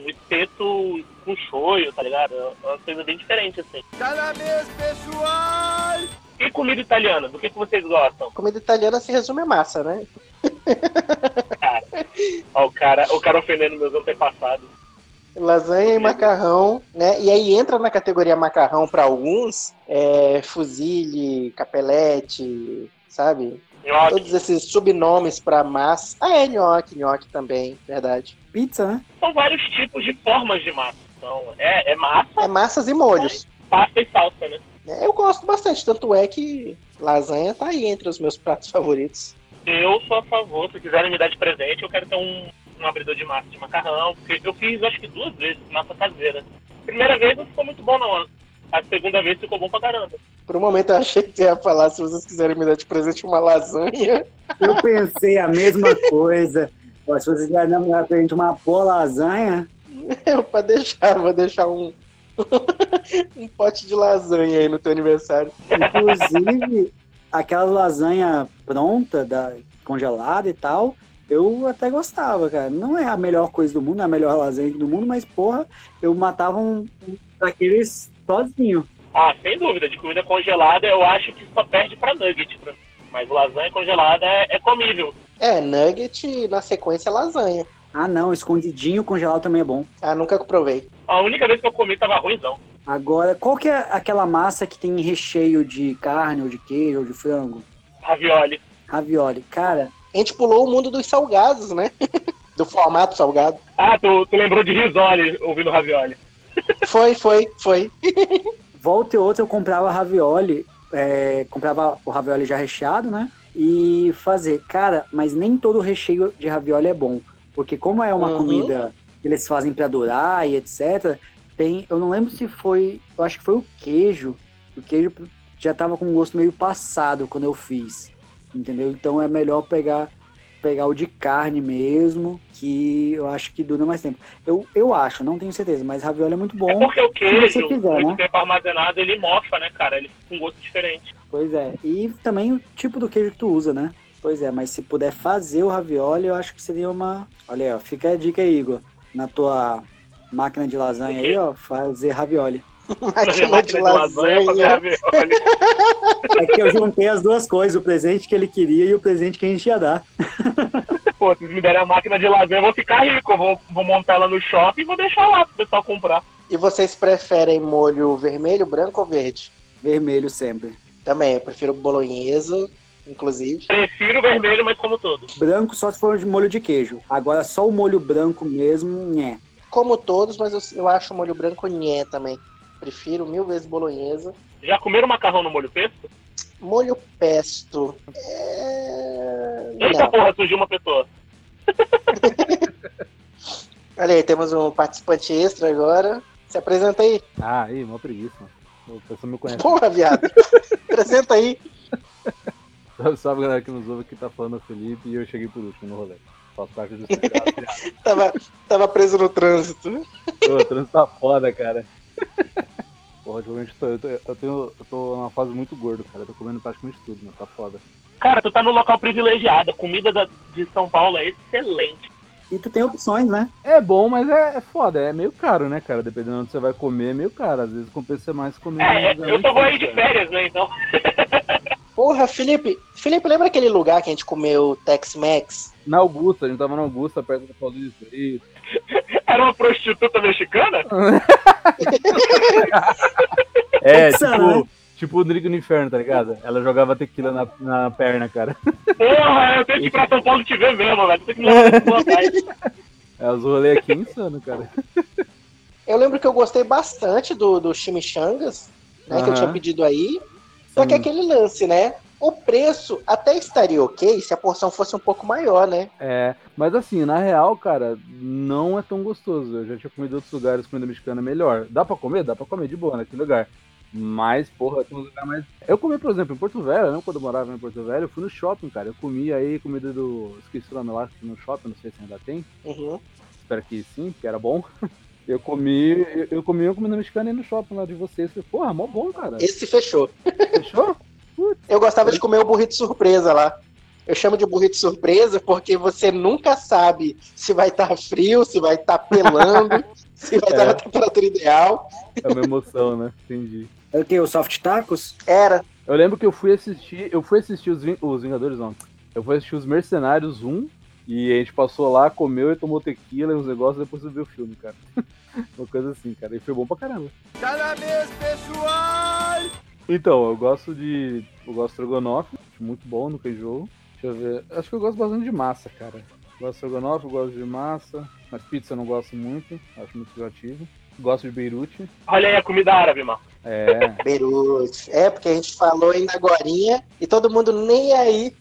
espeto com shoyu, tá ligado? É uma coisa bem diferente, assim. Tá na mesa, pessoal! E comida italiana, do que, que vocês gostam? Comida italiana se resume a massa, né? Ó, o cara, o cara ofendendo meus antepassados. Lasanha e macarrão, né? E aí entra na categoria macarrão para alguns, é, fuzile, capelete, sabe? Nhoque. Todos esses subnomes para massa. Ah, é nhoque, nhoque também, verdade. Pizza, né? São vários tipos de formas de massa. Então, é, é massa, É massas e molhos. pasta e salsa, né? É, Eu gosto bastante, tanto é que lasanha tá aí entre os meus pratos favoritos. Eu sou a favor, se quiserem me dar de presente, eu quero ter um, um abridor de massa de macarrão, porque eu fiz acho que duas vezes massa caseira. Primeira vez não ficou muito bom não. A segunda vez ficou bom pra caramba. Por um momento eu achei que você ia falar, se vocês quiserem me dar de presente uma lasanha. Eu pensei a mesma coisa. Se vocês quiserem dar pra gente uma boa lasanha, (laughs) Eu pra deixar, vou deixar um, (laughs) um pote de lasanha aí no teu aniversário. inclusive, aquela lasanha pronta, da, congelada e tal, eu até gostava, cara. Não é a melhor coisa do mundo, não é a melhor lasanha do mundo, mas, porra, eu matava um, um daqueles sozinho. Ah, sem dúvida, de comida congelada eu acho que só perde pra nugget. pra. Mas lasanha congelada é, é comível. É, nugget na sequência lasanha. Ah, não, escondidinho congelado também é bom. Ah, nunca provei. A única vez que eu comi tava ruimzão. Agora, qual que é aquela massa que tem recheio de carne, ou de queijo, ou de frango? Ravioli. Ravioli. Cara, A gente pulou o mundo dos salgados, né? (laughs) Do formato salgado. Ah, tu, tu lembrou de risole ouvindo ravioli. (laughs) Foi, foi, foi. (laughs) volta e outra eu comprava ravioli, é, comprava o ravioli já recheado, né? E fazer. Cara, mas nem todo recheio de ravioli é bom. Porque como é uma Uhum. comida que eles fazem pra durar e etc., tem. Eu não lembro se foi. Eu acho que foi o queijo. O queijo já tava com um gosto meio passado quando eu fiz. Entendeu? Então é melhor pegar pegar o de carne mesmo, que eu acho que dura mais tempo. Eu, eu acho, não tenho certeza, mas ravioli é muito É bom. porque o se queijo, você quiser, muito né? tempo armazenado, ele mofa, né, cara? Ele fica com gosto diferente. Pois é. E também o tipo do queijo que tu usa, né? Pois é, mas se puder fazer o ravioli, eu acho que seria uma. Olha aí, ó. Fica a dica aí, Igor. Na tua máquina de lasanha aí, ó, fazer ravioli. Fazer Máquina de fazer lasanha. ravioli. É que eu juntei as duas coisas, o presente que ele queria e o presente que a gente ia dar. Pô, se me derem a máquina de lasanha, eu vou ficar rico. Eu vou, vou montar ela no shopping e vou deixar lá pro pessoal comprar. E vocês preferem molho vermelho, branco ou verde? Vermelho sempre. Também, eu prefiro bolonhesa, inclusive. Prefiro vermelho, mas como todos. Branco só se for de molho de queijo. Agora só o molho branco mesmo, né? Como todos, mas eu, eu acho o molho branco nhé também. Prefiro mil vezes bolonhesa. Já comeram macarrão no molho pesto? Molho pesto. É... Eita Não. porra, surgiu uma pessoa. (laughs) Olha aí, temos um participante extra agora. Se apresenta aí. Ah, aí, mó preguiça. O pessoal me conhece. Porra, viado. (laughs) apresenta aí. Salve, salve, galera que nos ouve, que tá falando o Felipe e eu cheguei por último no rolê. Faço parte do. Tava, tava preso no trânsito. Pô, o trânsito tá foda, cara. Porra, ultimamente tô, eu, tô, eu, tenho, eu tô numa fase muito gordo, cara. Eu tô comendo praticamente tudo, né? Tá foda. Cara, tu tá no local privilegiado. A comida da- de São Paulo é excelente. E tu tem opções, né? É bom, mas é, é foda. É meio caro, né, cara? Dependendo de onde você vai comer, é meio caro. Às vezes compensa mais comer. É, lugar eu só mais vou aí de férias, né? Então. (laughs) Porra, Felipe. Felipe, lembra aquele lugar que a gente comeu Tex-Mex? Na Augusta, a gente tava na Augusta, perto do Paulista. E... (laughs) Era uma prostituta mexicana? (laughs) É, tipo, né? tipo o Drigo no Inferno, tá ligado? Ela jogava tequila na, na perna, cara. Porra, eu tenho que ir pra São Paulo te ver mesmo, velho. Tem que cidade. (laughs) É, os rolês aqui é insano, cara. Eu lembro que eu gostei bastante do, do chimichangas, né? Que eu tinha pedido aí. Só que Sim. aquele lance, né? O preço até estaria ok se a porção fosse um pouco maior, né? É, mas assim, na real, cara, não é tão gostoso. Eu já tinha comido em outros lugares comida mexicana melhor. Dá pra comer? Dá pra comer de boa naquele lugar. Mas, porra, tem um lugar mais. Eu comi, por exemplo, em Porto Velho, lembro quando eu morava em Porto Velho, eu fui no shopping, cara. Eu comi aí comida do. Esqueci o nome lá, no shopping, não sei se ainda tem. Uhum. Espero que sim, que era bom. (laughs) Eu comi, eu, eu comi uma comida mexicana aí no shopping lá de vocês. Porra, mó bom, cara. Esse fechou. Fechou? (laughs) Eu gostava de comer o burrito surpresa lá. Eu chamo de burrito surpresa porque você nunca sabe se vai estar frio, se vai estar pelando, (laughs) se vai estar É. na temperatura ideal. É uma emoção, né? Entendi. É o que? Os soft tacos? Era. Eu lembro que eu fui assistir, eu fui assistir os, Ving- os Vingadores, não. Eu fui assistir os Mercenários 1 e a gente passou lá, comeu e tomou tequila e uns negócios e depois viu o filme, cara. (laughs) Uma coisa assim, cara. E foi bom pra caramba. Tá na mesa, pessoal! Então, eu gosto de. Eu gosto de estrogonofe, acho muito bom no queijo. Deixa eu ver. Acho que eu gosto bastante de massa, cara. Eu gosto de estrogonofe, eu gosto de massa. Mas pizza eu não gosto muito, acho muito enjoativo. Gosto de Beirute. Olha aí a comida árabe, mano. É. Beirute. É, porque a gente falou ainda agorinha e todo mundo nem aí.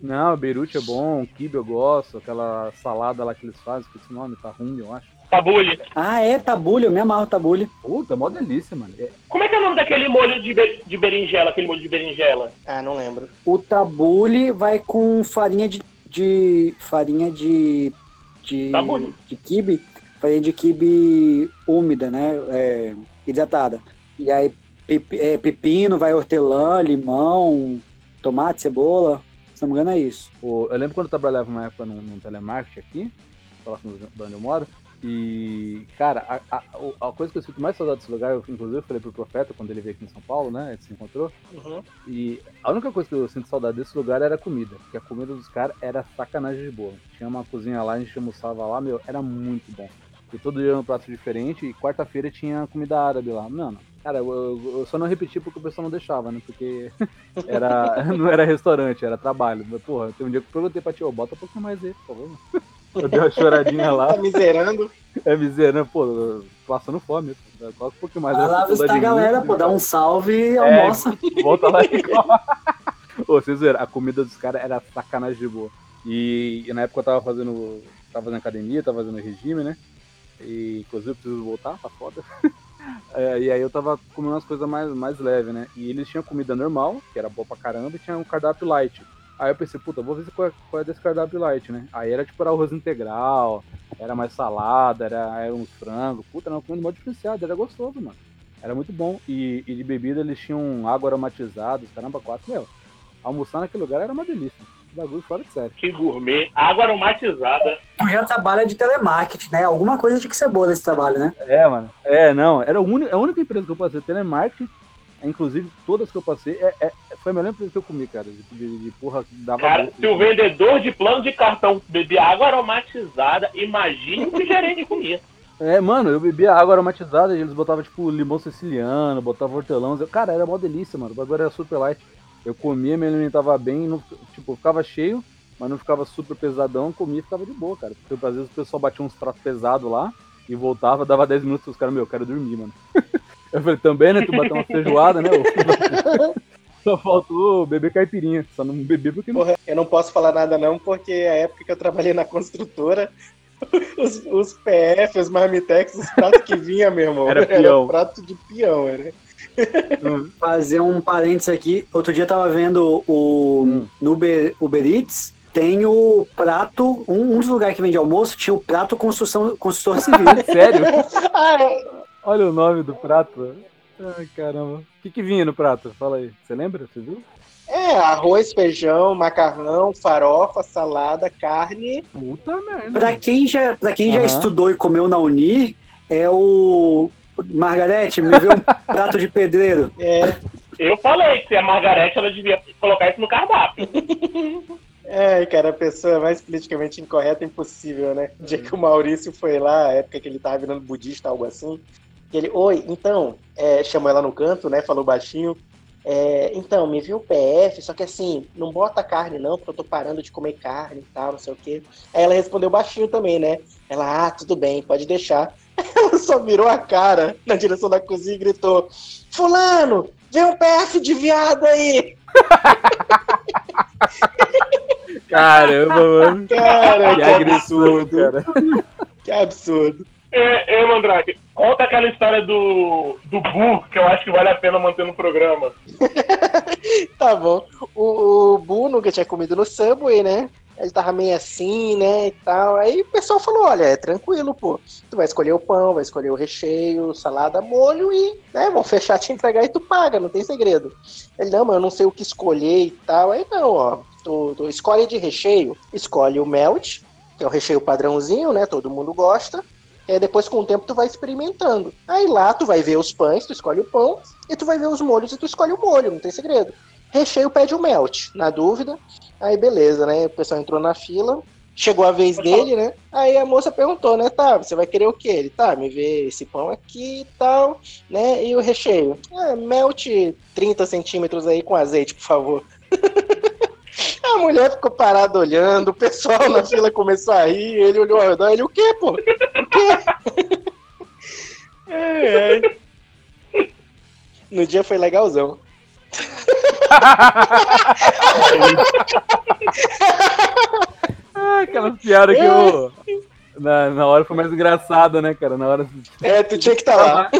Não, Beirute é bom, kibe eu gosto, aquela salada lá que eles fazem, que esse nome tá ruim, eu acho. Tabule. Ah, é, tabule, eu me amarro tabule. Puta, mó delícia, mano. É- Como é que é o nome daquele molho de, be- de berinjela, aquele molho de berinjela? Ah, não lembro. O tabule vai com farinha de. de farinha de. de. Tabule. de quibe. Farinha de quibe úmida, né? É, hidratada. E aí é, pepino, vai hortelã, limão, tomate, cebola. Se não me engano é isso. eu lembro quando eu trabalhava uma época num, num telemarketing aqui, próximo de onde eu moro, e, cara, a, a- a coisa que eu sinto mais saudade desse lugar, eu inclusive falei pro Profeta quando ele veio aqui em São Paulo, né? A gente se encontrou. Uhum. E a única coisa que eu sinto saudade desse lugar era a comida. Porque a comida dos caras era sacanagem de boa. Tinha uma cozinha lá, a gente almoçava lá, meu, era muito bom. E todo dia era um prato diferente. E quarta-feira tinha comida árabe lá. Mano, cara, eu, eu- eu só não repeti porque o pessoal não deixava, né? Porque (laughs) era, (laughs) não era restaurante, era trabalho. Mas, porra, tem um dia que eu perguntei pra tia, "Ô, bota um pouquinho mais aí, por favor. mano." (laughs) Eu dei uma choradinha lá. Tá miserando. É miséria, né? Pô, passando fome. Coloca um pouquinho mais Vai lá aí, visitar a de mim. galera, pô, dá um salve e É, almoça. Volta lá e come. Ô, vocês viram, a comida dos caras era sacanagem de boa. E, e na época eu tava fazendo. Tava fazendo academia, tava fazendo regime, né? E inclusive eu preciso voltar, tá foda. É, e aí eu tava comendo umas coisas mais, mais leves, né? E eles tinham comida normal, que era boa pra caramba, e tinha um cardápio light. Aí eu pensei, puta, vou ver qual é, qual é desse cardápio light, né? Aí era tipo arroz integral, era mais salada, era, era uns frangos. Puta, uma comida mó diferenciada, era gostoso, mano. Era muito bom. E, e de bebida eles tinham água aromatizada, caramba, quatro, meu. Almoçar naquele lugar era uma delícia. Bagulho fora de sério. Que gourmet. Água aromatizada. Tu já trabalha de telemarketing, né? Alguma coisa tinha que ser boa nesse trabalho, né? É, mano. É, não. Era a única, a única empresa que eu passei, telemarketing. Inclusive, todas que eu passei, é, é- foi a melhor empresa que eu comi, cara. De, de, de porra que dava. Cara, gosto. se o vendedor de plano de cartão beber água aromatizada, imagine o que o gerente comia. (laughs) É, mano, eu bebia água aromatizada e eles botavam, tipo, limão siciliano, botavam hortelã. Cara, era mó delícia, mano. O bagulho era super light. Eu comia, me alimentava bem, não, tipo, ficava cheio, mas não ficava super pesadão. Comia e ficava de boa, cara. Porque às vezes o pessoal batia uns pratos pesados lá e voltava, dava 10 minutos os caras, meu, eu quero dormir, mano. (laughs) Eu falei, também, né? Tu bateu uma feijoada, né? (laughs) Só faltou beber caipirinha. Só não beber porque não. Porra, eu não posso falar nada não, porque a época que eu trabalhei na construtora, (laughs) os, os PF, os Marmitex, os pratos que vinha, meu irmão, Era peão. prato de peão, era. (laughs) Fazer um parênteses aqui. Outro dia eu tava vendo o Hum. no Uber, Uber Eats. Tem o prato, um, um dos lugares que vende almoço tinha o prato construção, construtor civil. (laughs) Sério? (laughs) Ah, é. Olha o nome do prato. Ai, caramba. O que, que vinha no prato? Fala aí. Você lembra? Você viu? É, arroz, feijão, macarrão, farofa, salada, carne. Puta merda. Pra quem já, pra quem já Aham. estudou e comeu na Unir, é o. Margarete, me vê um (laughs) prato de pedreiro. É, Eu falei que se a Margarete, ela devia colocar isso no cardápio. (laughs) é, cara, a pessoa mais politicamente incorreta impossível, né? O dia que o Maurício foi lá, a época que ele tava virando budista, algo assim. que Ele, oi, então, é, chamou ela no canto, né? Falou baixinho. é, então, me viu o PF, só que assim, não bota carne não, porque eu tô parando de comer carne e tal, não sei o quê. Aí ela respondeu baixinho também, né? Ela, ah, tudo bem, pode deixar. Ela (laughs) só virou a cara na direção da cozinha e gritou: Fulano, vem um PF de viado aí! (laughs) Caramba, mano. Cara, Que que agressivo, absurdo, cara. que absurdo. É, é, Mandrake, conta aquela história do, do Bu, que eu acho que vale a pena manter no programa. (laughs) Tá bom. O, o Bu nunca tinha comido no Subway, né? Ele tava meio assim, né, e tal. Aí o pessoal falou, olha, é tranquilo, pô. Tu vai escolher o pão, vai escolher o recheio, salada, molho e, né, vão fechar, te entregar e tu paga, não tem segredo. Ele, não, mas eu não sei o que escolher e tal. Aí, não, ó, tu, tu escolhe de recheio, escolhe o melt, que é o recheio padrãozinho, né, todo mundo gosta. Aí depois, com o tempo, tu vai experimentando. Aí lá, tu vai ver os pães, tu escolhe o pão, e tu vai ver os molhos e tu escolhe o molho, não tem segredo. Recheio pede o melt, na dúvida. Aí beleza, né? O pessoal entrou na fila. Chegou a vez dele, né? Aí a moça perguntou, né? Tá, você vai querer o quê? Ele, tá, me vê esse pão aqui e tal, né? E o recheio? É, melt 30 centímetros aí com azeite, por favor. (laughs) A mulher ficou parada olhando, o pessoal na fila começou a rir, ele olhou ao redor, ele, o quê, pô? O quê? (laughs) É, é. No dia foi legalzão. (laughs) Ah, aquela piada que eu. (laughs) Na, na hora foi mais engraçada, né, cara? Na hora. É, tu tinha que estar lá. (laughs)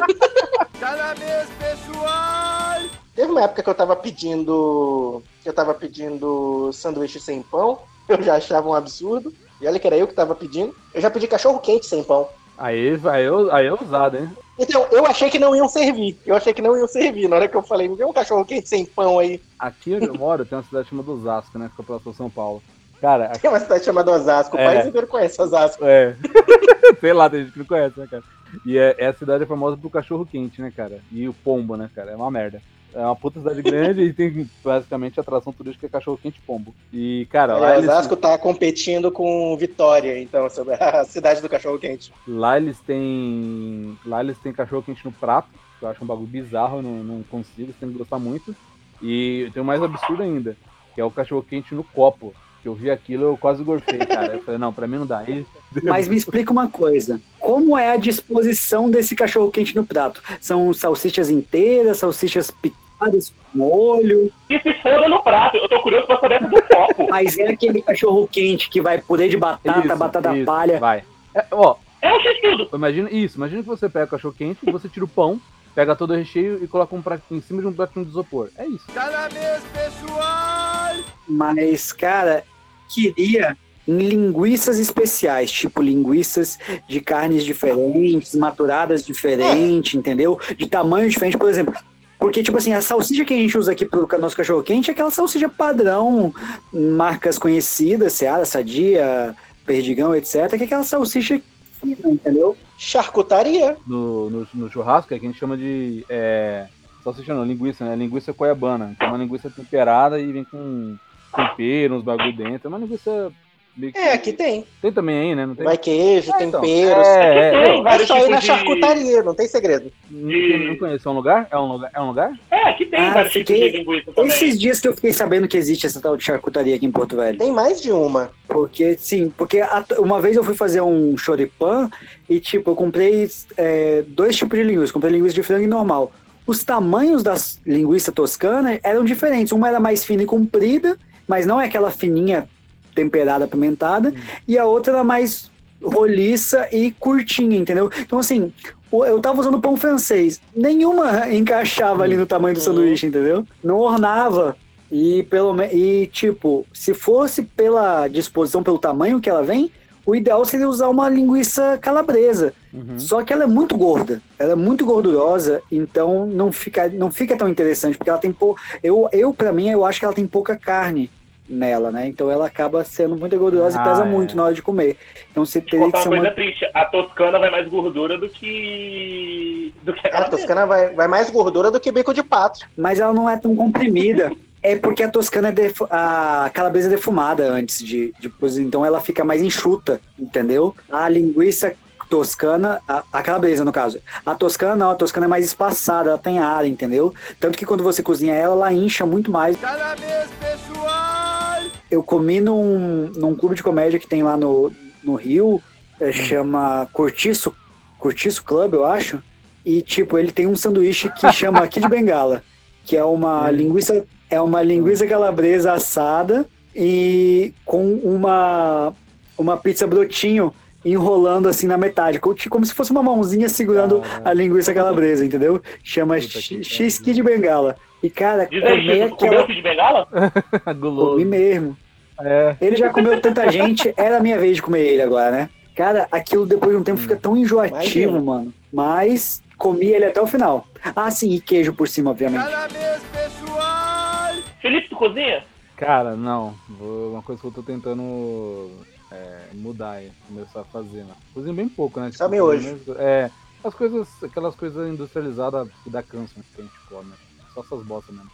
Tá na mesa, pessoal! Teve uma época que eu tava pedindo. que eu tava pedindo sanduíche sem pão. Eu já achava um absurdo. E olha que era eu que tava pedindo. Eu já pedi cachorro quente sem pão. Aí, aí, aí é ousado, hein? Então, eu achei que não iam servir. Eu achei que não iam servir. Na hora que eu falei, me vê um cachorro quente sem pão aí. Aqui onde eu moro tem uma cidade chamada Osasco, né? Fica próximo a São Paulo. Cara, aqui, Tem uma cidade chamada Osasco. O É. país inteiro conhece Osasco. é. (laughs) Sei lá, tem gente que não conhece, né, cara? E é, essa cidade é famosa pro cachorro quente, né, cara? E o pombo, né, cara? É uma merda. É uma puta cidade grande e tem basicamente atração turística cachorro quente pombo. E, cara, lá É, eles, Osasco tá competindo com Vitória, então, sobre a (laughs) cidade do cachorro quente. lá eles têm. Lá eles têm cachorro quente no prato, que eu acho um bagulho bizarro, eu não, não consigo, você tem que gostar muito. E tem o mais absurdo ainda, que é o cachorro quente no copo. Que eu vi aquilo, eu quase gorfei, cara. Eu falei, não, pra mim não dá. Aí, (laughs) Mas me explica uma coisa. Como é a disposição desse cachorro quente no prato? São salsichas inteiras, salsichas picadas com molho? E se foda no prato, eu tô curioso pra saber do copo. Mas é aquele cachorro quente que vai purê de batata, Isso, batata isso, palha. Vai. É, ó, É o x-tudo. imagina isso. Imagina que você pega o cachorro quente, você tira o pão, pega todo o recheio e coloca um prato em cima de um pratinho de isopor. É isso. Tá na mesa, pessoal! Mas, cara, queria em linguiças especiais, tipo linguiças de carnes diferentes, maturadas diferentes, entendeu? De tamanho diferente, por exemplo. Porque, tipo assim, a salsicha que a gente usa aqui pro nosso cachorro quente é aquela salsicha padrão, marcas conhecidas, Seara, Sadia, Perdigão, etc., que é aquela salsicha fina, entendeu? Charcutaria. No, no, no churrasco, é que a gente chama de. É, salsicha não, linguiça, né? Linguiça coiabana. Que é uma linguiça temperada e vem com tempero, uns bagulho dentro. É uma linguiça. que- É, aqui tem. Tem também aí, né? Não tem? Vai queijo, É, então. temperos. É, é, Tem é. É vários só ir na de- charcutaria, não tem segredo. Não, não conheço. É um lugar? É um lugar? É um lugar? É, aqui tem Ah, vários fiquei- tipos de linguiça também. Esses dias que eu fiquei sabendo que existe essa tal de charcutaria aqui em Porto Velho. Tem mais de uma. Porque, sim, porque a- uma vez eu fui fazer um choripan e, tipo, eu comprei é, dois tipos de linguiça. Comprei linguiça de frango e normal. Os tamanhos das linguiças toscana eram diferentes. Uma era mais fina e comprida, mas não é aquela fininha temperada, apimentada. E a outra era mais roliça e curtinha, entendeu? Então, assim, eu tava usando pão francês. Nenhuma encaixava ali no tamanho do sanduíche, entendeu? Não ornava. E, pelo, e, tipo, se fosse pela disposição, pelo tamanho que ela vem, o ideal seria usar uma linguiça calabresa. Uhum. Só que ela é muito gorda, ela é muito gordurosa, então não fica, não fica tão interessante, porque ela tem pou... eu, eu para mim, eu acho que ela tem pouca carne nela, né? Então ela acaba sendo muito gordurosa Ah, e pesa é. muito na hora de comer. Então você Vou teria que contar ser uma uma... coisa triste. A toscana vai mais gordura do que. do que A toscana vai, vai mais gordura do que bico de pato. Mas ela não é tão comprimida. (laughs) É porque a toscana é defu... a calabresa é defumada antes de, de então ela fica mais enxuta, entendeu? A linguiça toscana, a, a calabresa no caso. A toscana não, a toscana é mais espaçada, ela tem ar, entendeu? Tanto que quando você cozinha ela, ela incha muito mais. Pessoal! Eu comi num, num clube de comédia que tem lá no, no Rio, é, chama Cortiço, Cortiço Club, eu acho. E, tipo, ele tem um sanduíche que (laughs) chama aqui de Bengala, que é uma linguiça, é uma linguiça calabresa assada e com uma, uma pizza brotinho enrolando assim na metade, co- como se fosse uma mãozinha segurando Caralho. a linguiça calabresa, entendeu? Chama. X de Bengala. E, cara, Diz aí, comeu aquela... kit de bengala? (laughs) Guloso. Comi mesmo. É. Ele já comeu tanta gente, era a minha vez de comer ele agora, né? Cara, aquilo depois de um tempo fica tão enjoativo, Imagina. mano. Mas comi ele até o final. Ah, sim, e queijo por cima, obviamente. Mês, pessoal! Felipe, tu cozinha? Cara, não. Vou- uma coisa que eu tô tentando é, mudar aí, começar a fazer, né? Cozinho bem pouco, né? Só miojo. mesmo- É, as coisas, aquelas coisas industrializadas que dá câncer que a gente come. né? Só essas bostas mesmo.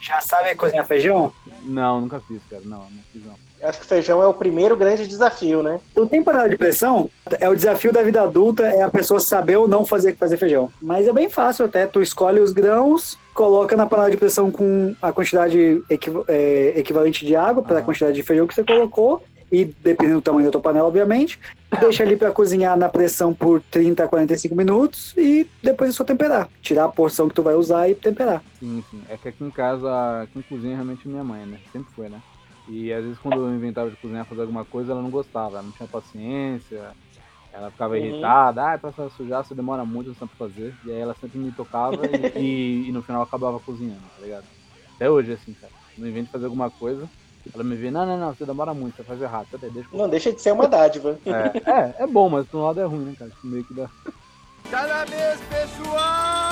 Já sabe cozinhar feijão? Não, nunca fiz, cara. Não, não fiz não. Eu acho que feijão é o primeiro grande desafio, né? Não tem panela de pressão? É o desafio da vida adulta, é a pessoa saber ou não fazer, fazer feijão. Mas é bem fácil até. Tu escolhe os grãos, coloca na panela de pressão com a quantidade é, equivalente de água para a quantidade de feijão que você colocou. E dependendo do tamanho da tua panela, obviamente. Deixa ali para cozinhar na pressão por 30 a 45 minutos e depois é só temperar. Tirar a porção que tu vai usar e temperar. Sim, sim. É que aqui em casa, quem cozinha é realmente minha mãe, né? Sempre foi, né? E às vezes quando eu inventava de cozinhar, fazer alguma coisa, ela não gostava, ela não tinha paciência, ela ficava Uhum. irritada, ah, pra sujar, você demora muito você pra fazer. E aí ela sempre me tocava e, (laughs) e- e no final acabava cozinhando, tá ligado? Até hoje, assim, cara. Invento de fazer alguma coisa, ela me vê, não, não, não, você demora muito, você faz errado, até deixa Não deixa de ser uma dádiva. é, é, é bom, mas por um lado é ruim, né, cara? Meio que dá. Cada mês, pessoal!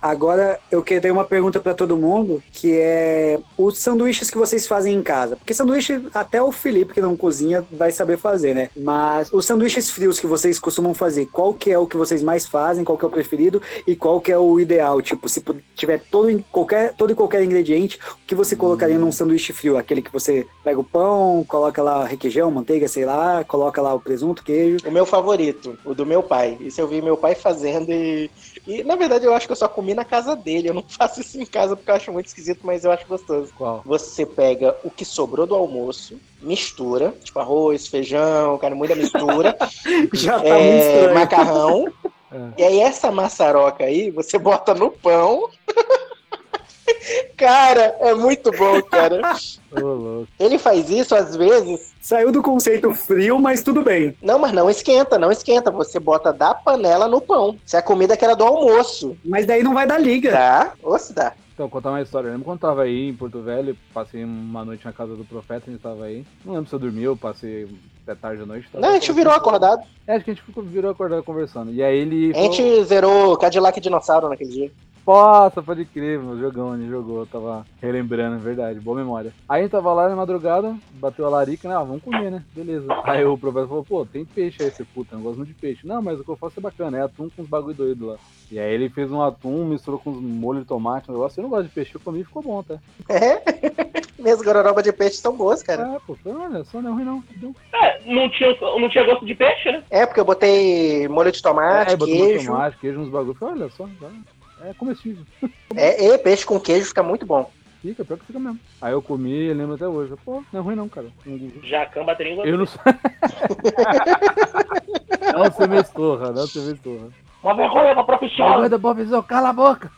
Agora eu queria uma pergunta para todo mundo, que é os sanduíches que vocês fazem em casa. Porque sanduíche, até o Felipe que não cozinha vai saber fazer, né? Mas os sanduíches frios que vocês costumam fazer, qual que é o que vocês mais fazem, qual que é o preferido e qual que é o ideal? Tipo, se tiver todo, em qualquer, todo e qualquer ingrediente, o que você colocaria num sanduíche frio? Aquele que você pega o pão, coloca lá requeijão, manteiga, sei lá, coloca lá o presunto, queijo. O meu favorito, o do meu pai. Isso eu vi meu pai fazendo e. E na verdade eu acho que eu só comi na casa dele. Eu não (laughs) faço isso em casa porque eu acho muito esquisito, mas eu acho gostoso. Qual? Você pega o que sobrou do almoço, mistura, tipo arroz, feijão, carne moída, mistura, (laughs) Já tá é, macarrão. (laughs) É. E aí essa maçaroca aí, você bota no pão. Cara, é muito bom, cara. Ele faz isso às vezes. Saiu do conceito frio, mas tudo bem. Não, mas não esquenta, não esquenta. Você bota da panela no pão. Se é a comida que era do almoço. Mas daí não vai dar liga. Tá? Ou se dá. Então, contar uma história. Eu lembro quando eu tava aí em Porto Velho, passei uma noite na casa do profeta, a gente tava aí. Não lembro se eu dormi ou passei até tarde da noite. tava- Não, a gente virou acordado. É, acho que a gente ficou, virou acordado conversando. E aí ele. A gente zerou Cadillac Dinossauro naquele dia. Nossa, pode crer, meu jogão, ele jogou, eu tava relembrando, é verdade, boa memória. Aí a gente tava lá na madrugada, bateu a larica, né? Ah, vamos comer, né? Beleza. Aí o professor falou, pô, tem peixe aí, você puta, eu gosto muito de peixe. Não, mas o que eu faço é bacana, é atum com uns bagulho doido lá. E aí ele fez um atum, misturou com uns molho de tomate, um negócio. Eu não gosto de peixe, eu comi e ficou bom, tá? É. (laughs) Minhas gororobas de peixe são boas, cara. Ah, pô, olha, só não é ruim não. Deu. É, não tinha, não tinha gosto de peixe, né? É, porque eu botei molho de tomate, é, botou molho de queijo. tomate, queijo, uns bagulho. Falei, Olha só, tá- é comestível. É, e peixe com queijo fica muito bom. Fica, pior que fica mesmo. Aí eu comi lembro até hoje. Pô, não é ruim não, cara. Jacan baterinho. Eu não sou. (laughs) não me estorra, não me estorra. Uma vergonha pra profissão. Aguenta, professor, cala a boca.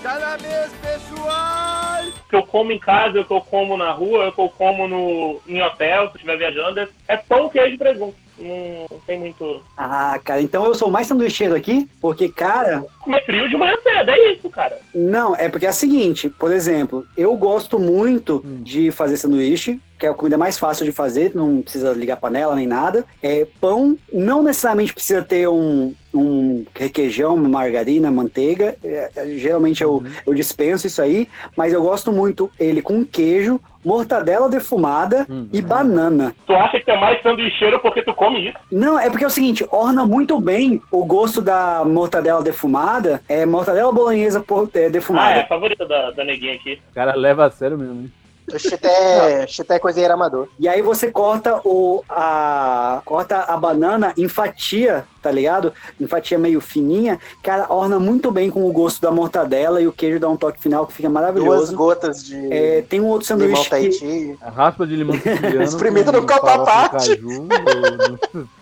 Cada mês, pessoal! O que eu como em casa, o que eu como na rua, o que eu como no, em hotel, se eu estiver viajando, é- é pão, queijo e presunto. Não tem muito. Ah, cara, então eu sou mais sanduicheiro aqui, porque, cara, Comer frio de manhã cedo, é isso, cara. não, é porque é o seguinte, por exemplo, eu gosto muito Hum. de fazer sanduíche, que é a comida mais fácil de fazer, não precisa ligar panela nem nada. É, pão não necessariamente precisa ter um, um requeijão, uma margarina, manteiga. É, é, geralmente eu, eu dispenso isso aí, mas eu gosto muito ele com queijo, mortadela defumada Hum. e banana. Tu acha que é mais sanduicheiro porque tu come isso? Não, é porque é o seguinte, orna muito bem o gosto da mortadela defumada, é mortadela bolonhesa por- é, Ah, é defumada. a favorita da, da neguinha aqui. O cara leva a sério mesmo, hein? Chité, chité é cozinheiro amador. E aí você corta o a corta a banana em fatia tá ligado? Em fatia meio fininha, cara, orna muito bem com o gosto da mortadela e o queijo dá um toque final que fica Duas maravilhoso. gotas de É, tem um outro limão sanduíche que, Tahiti. A raspa de limão siciliano. Com no copo à parte.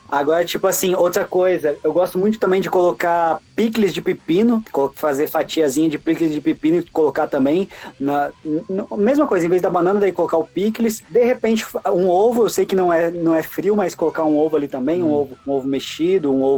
Agora, tipo assim, outra coisa, eu gosto muito também de colocar picles de pepino, fazer fatiazinha de picles de pepino e colocar também na, n- n- mesma coisa, em vez da banana, daí colocar o picles, de repente um ovo, eu sei que não é, não é frio, mas colocar um ovo ali também, um ovo, um ovo mexido, um ovo,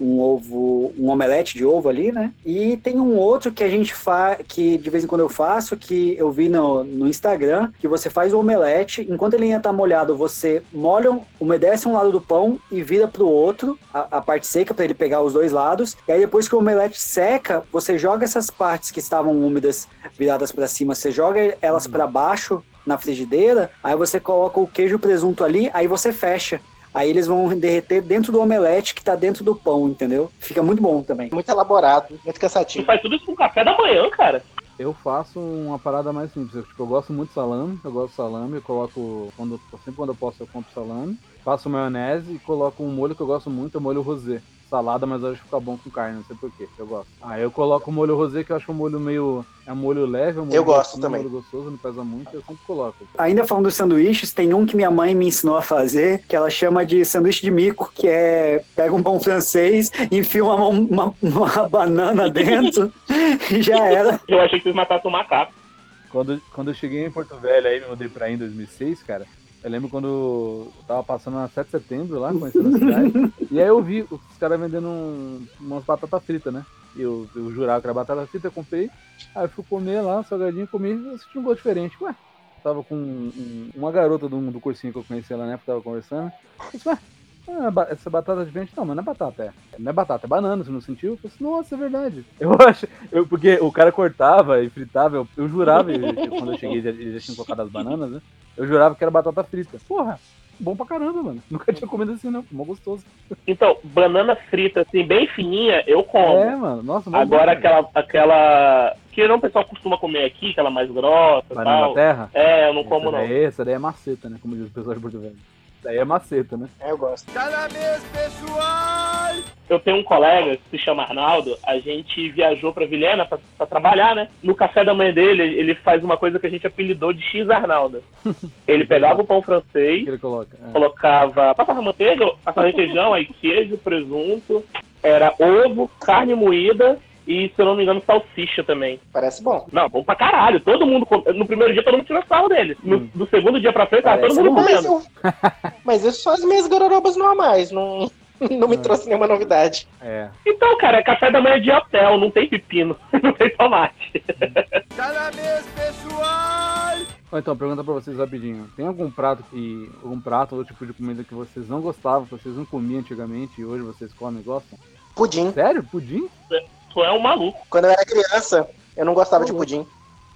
um ovo, um omelete de ovo ali, né? E tem um outro que a gente faz, que de vez em quando eu faço, que eu vi no, no Instagram, que você faz o omelete, enquanto ele ainda tá molhado, você molha, umedece um lado do pão e vira pro outro, a, a parte seca, para ele pegar os dois lados. E aí depois que o omelete seca, você joga essas partes que estavam úmidas viradas para cima, você joga elas para baixo na frigideira, aí você coloca o queijo e o presunto ali, aí você fecha. Aí eles vão derreter dentro do omelete que tá dentro do pão, entendeu? Fica muito bom também. Muito elaborado, muito Tu cansativo. faz tudo isso com café da manhã, cara. Eu faço uma parada mais simples. Eu, tipo, eu gosto muito de salame. Eu gosto de salame. Eu coloco. Quando, sempre quando eu posso, eu compro salame. Faço maionese e coloco um molho que eu gosto muito, é o molho rosé. Salada, mas eu acho que fica bom com carne, não sei porquê. Eu gosto. Ah, eu coloco o molho rosé, que eu acho um molho meio. É um molho leve, é um molho Eu gosto gostoso, também. Um molho gostoso, não pesa muito, eu sempre coloco. Ainda falando dos sanduíches, tem um que minha mãe me ensinou a fazer, que ela chama de sanduíche de mico, que é pega um pão francês, enfia uma, uma, uma (laughs) banana dentro e já era. Eu achei que vocês matassem um macaco. Quando, quando eu cheguei em Porto Velho, aí me mudei pra aí em 2006, cara. Eu lembro quando eu tava passando na 7 de setembro lá, conhecendo a cidade. e aí eu vi os caras vendendo um, umas batatas fritas, né? E eu, eu jurava que era batata frita, eu comprei. Aí eu fui comer lá, salgadinho, comi e senti um gosto diferente. Ué, tava com um- um- uma garota do, do cursinho que eu conhecia lá na época, tava conversando. Eu disse, ué, ah, essa batata é diferente? Não, mas não é batata, é. Não é batata, é banana, você não sentiu? Eu falei assim, nossa, é verdade. (laughs) Eu acho, eu, porque o cara cortava e fritava, eu, eu jurava, eu- eu- quando eu cheguei, eles já, tinham colocado as bananas, né? Eu jurava que era batata frita. Porra, bom pra caramba, mano. (laughs) Nunca tinha comido assim, não. Mó gostoso. Então, banana frita, assim, bem fininha, eu como. É, mano. Nossa, mó Agora bom, aquela, aquela. Que não o pessoal costuma comer aqui, aquela mais grossa Banana tal. terra? É, eu não como essa não. Daí, essa daí é maceta, né? Como diz o pessoal de Porto Velho. Daí é maceta, né? É, eu gosto. Tá na mesa, pessoal! Eu tenho um colega que se chama Arnaldo, a gente viajou pra Vilhena pra, pra trabalhar, né? No café da manhã dele, ele faz uma coisa que a gente apelidou de X Arnaldo. (laughs) Ele pegava o pão francês, que ele coloca? É. colocava, passava manteiga, passava requeijão, aí queijo, presunto, era ovo, carne moída e, se eu não me engano, salsicha também. Parece bom. Não, bom pra caralho. Todo mundo. No primeiro dia todo mundo tirou sarro dele. No, Hum. do segundo dia pra frente, tava todo mundo bom. (laughs) Mas, comendo. Mas isso só as minhas gororobas normais, não, (laughs) não me É. trouxe nenhuma novidade. É. Então, cara, é café da manhã de hotel, não tem pepino, (laughs) não tem tomate. Tá na mesa, pessoal! Então, pergunta pra vocês rapidinho. Tem algum prato que. algum prato ou tipo de comida que vocês não gostavam, que vocês não comiam antigamente e hoje vocês comem e gostam? Pudim. Sério? Pudim? Tu é um maluco. Quando eu era criança, eu não gostava de Ô, pudim.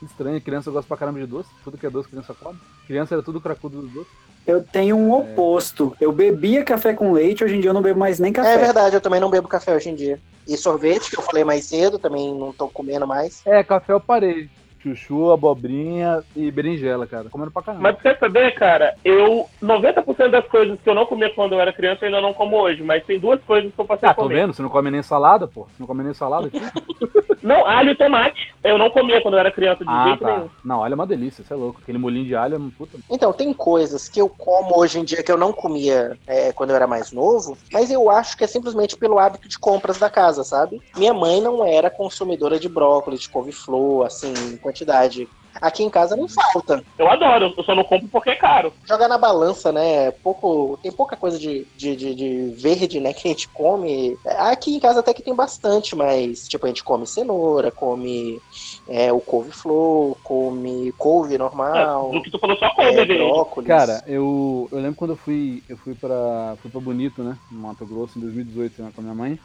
Estranho, criança gosta pra caramba de doce. Tudo que é doce, criança come. Criança era tudo cracudo do doce. Eu tenho um oposto. Eu bebia café com leite, hoje em dia eu não bebo mais nem É café. verdade, eu também não bebo café hoje em dia. E sorvete, que eu falei mais cedo, também não tô comendo mais. É, café eu parei. Chuchu, abobrinha e berinjela, cara. Comendo pra caramba. Mas pra você saber, cara, eu. 90% das coisas que eu não comia quando eu era criança, eu ainda não como hoje. Mas tem duas coisas que eu passei Ah, a tô comer. vendo? Você não come nem salada, pô? Você não come nem salada aqui? (laughs) Não, alho e tomate. Eu não comia quando eu era criança de ah, jeito tá. nenhum. Não, olha, é uma delícia, você é louco. Aquele molinho de alho é uma puta. Então, tem coisas que eu como hoje em dia que eu não comia é, quando eu era mais novo, mas eu acho que é simplesmente pelo hábito de compras da casa, sabe? Minha mãe não era consumidora de brócolis, de couve-flor, assim, quantidade. Aqui em casa não falta. Eu adoro, eu só não compro porque é caro. Jogar na balança, né? Pouco, tem pouca coisa de, de, de, de verde, né? Que a gente come. Aqui em casa até que tem bastante, mas tipo, a gente come cenoura, come é, o couve-flor, come couve normal, Do que tu falou só couve, é, é, brócolis. Cara, eu, eu lembro quando eu fui, eu fui pra, fui pra Bonito, né? No Mato Grosso, em 2018, né, com a minha mãe.